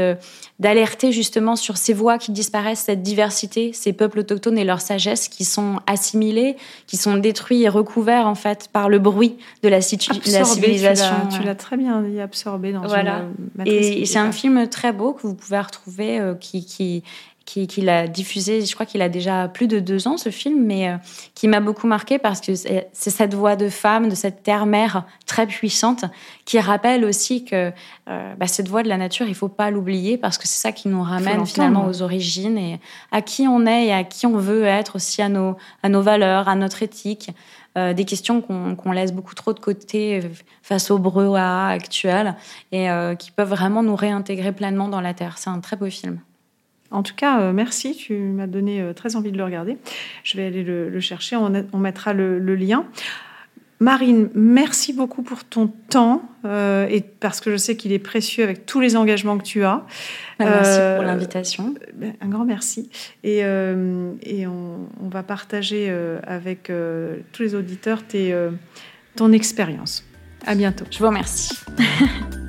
d'alerter justement sur ces voix qui disparaissent, cette diversité, ces peuples autochtones et leur sagesse qui sont assimilés, qui sont détruits et recouverts en fait par le bruit de la, la civilisation. Tu l'as très bien dit, absorbé dans voilà. une Et, c'est un film très beau que vous pouvez retrouver, euh, qui, qui qu'il a diffusé, je crois qu'il a déjà plus de deux ans ce film, mais euh, qui m'a beaucoup marqué parce que c'est cette voix de femme, de cette terre-mère très puissante, qui rappelle aussi que euh, bah, cette voix de la nature, il faut pas l'oublier parce que c'est ça qui nous ramène finalement aux origines et à qui on est et à qui on veut être aussi à nos, à nos valeurs, à notre éthique. Euh, des questions qu'on laisse beaucoup trop de côté face au brouhaha actuel et qui peuvent vraiment nous réintégrer pleinement dans la terre. C'est un très beau film. En tout cas, euh, merci, tu m'as donné euh, très envie de le regarder. Je vais aller le, chercher, on, mettra le, lien. Marine, merci beaucoup pour ton temps euh, et parce que je sais qu'il est précieux avec tous les engagements que tu as. Bah, merci pour l'invitation. Ben, un grand merci. Et, et on, va partager avec tous les auditeurs tes, ton expérience. À bientôt. Je vous remercie. [laughs]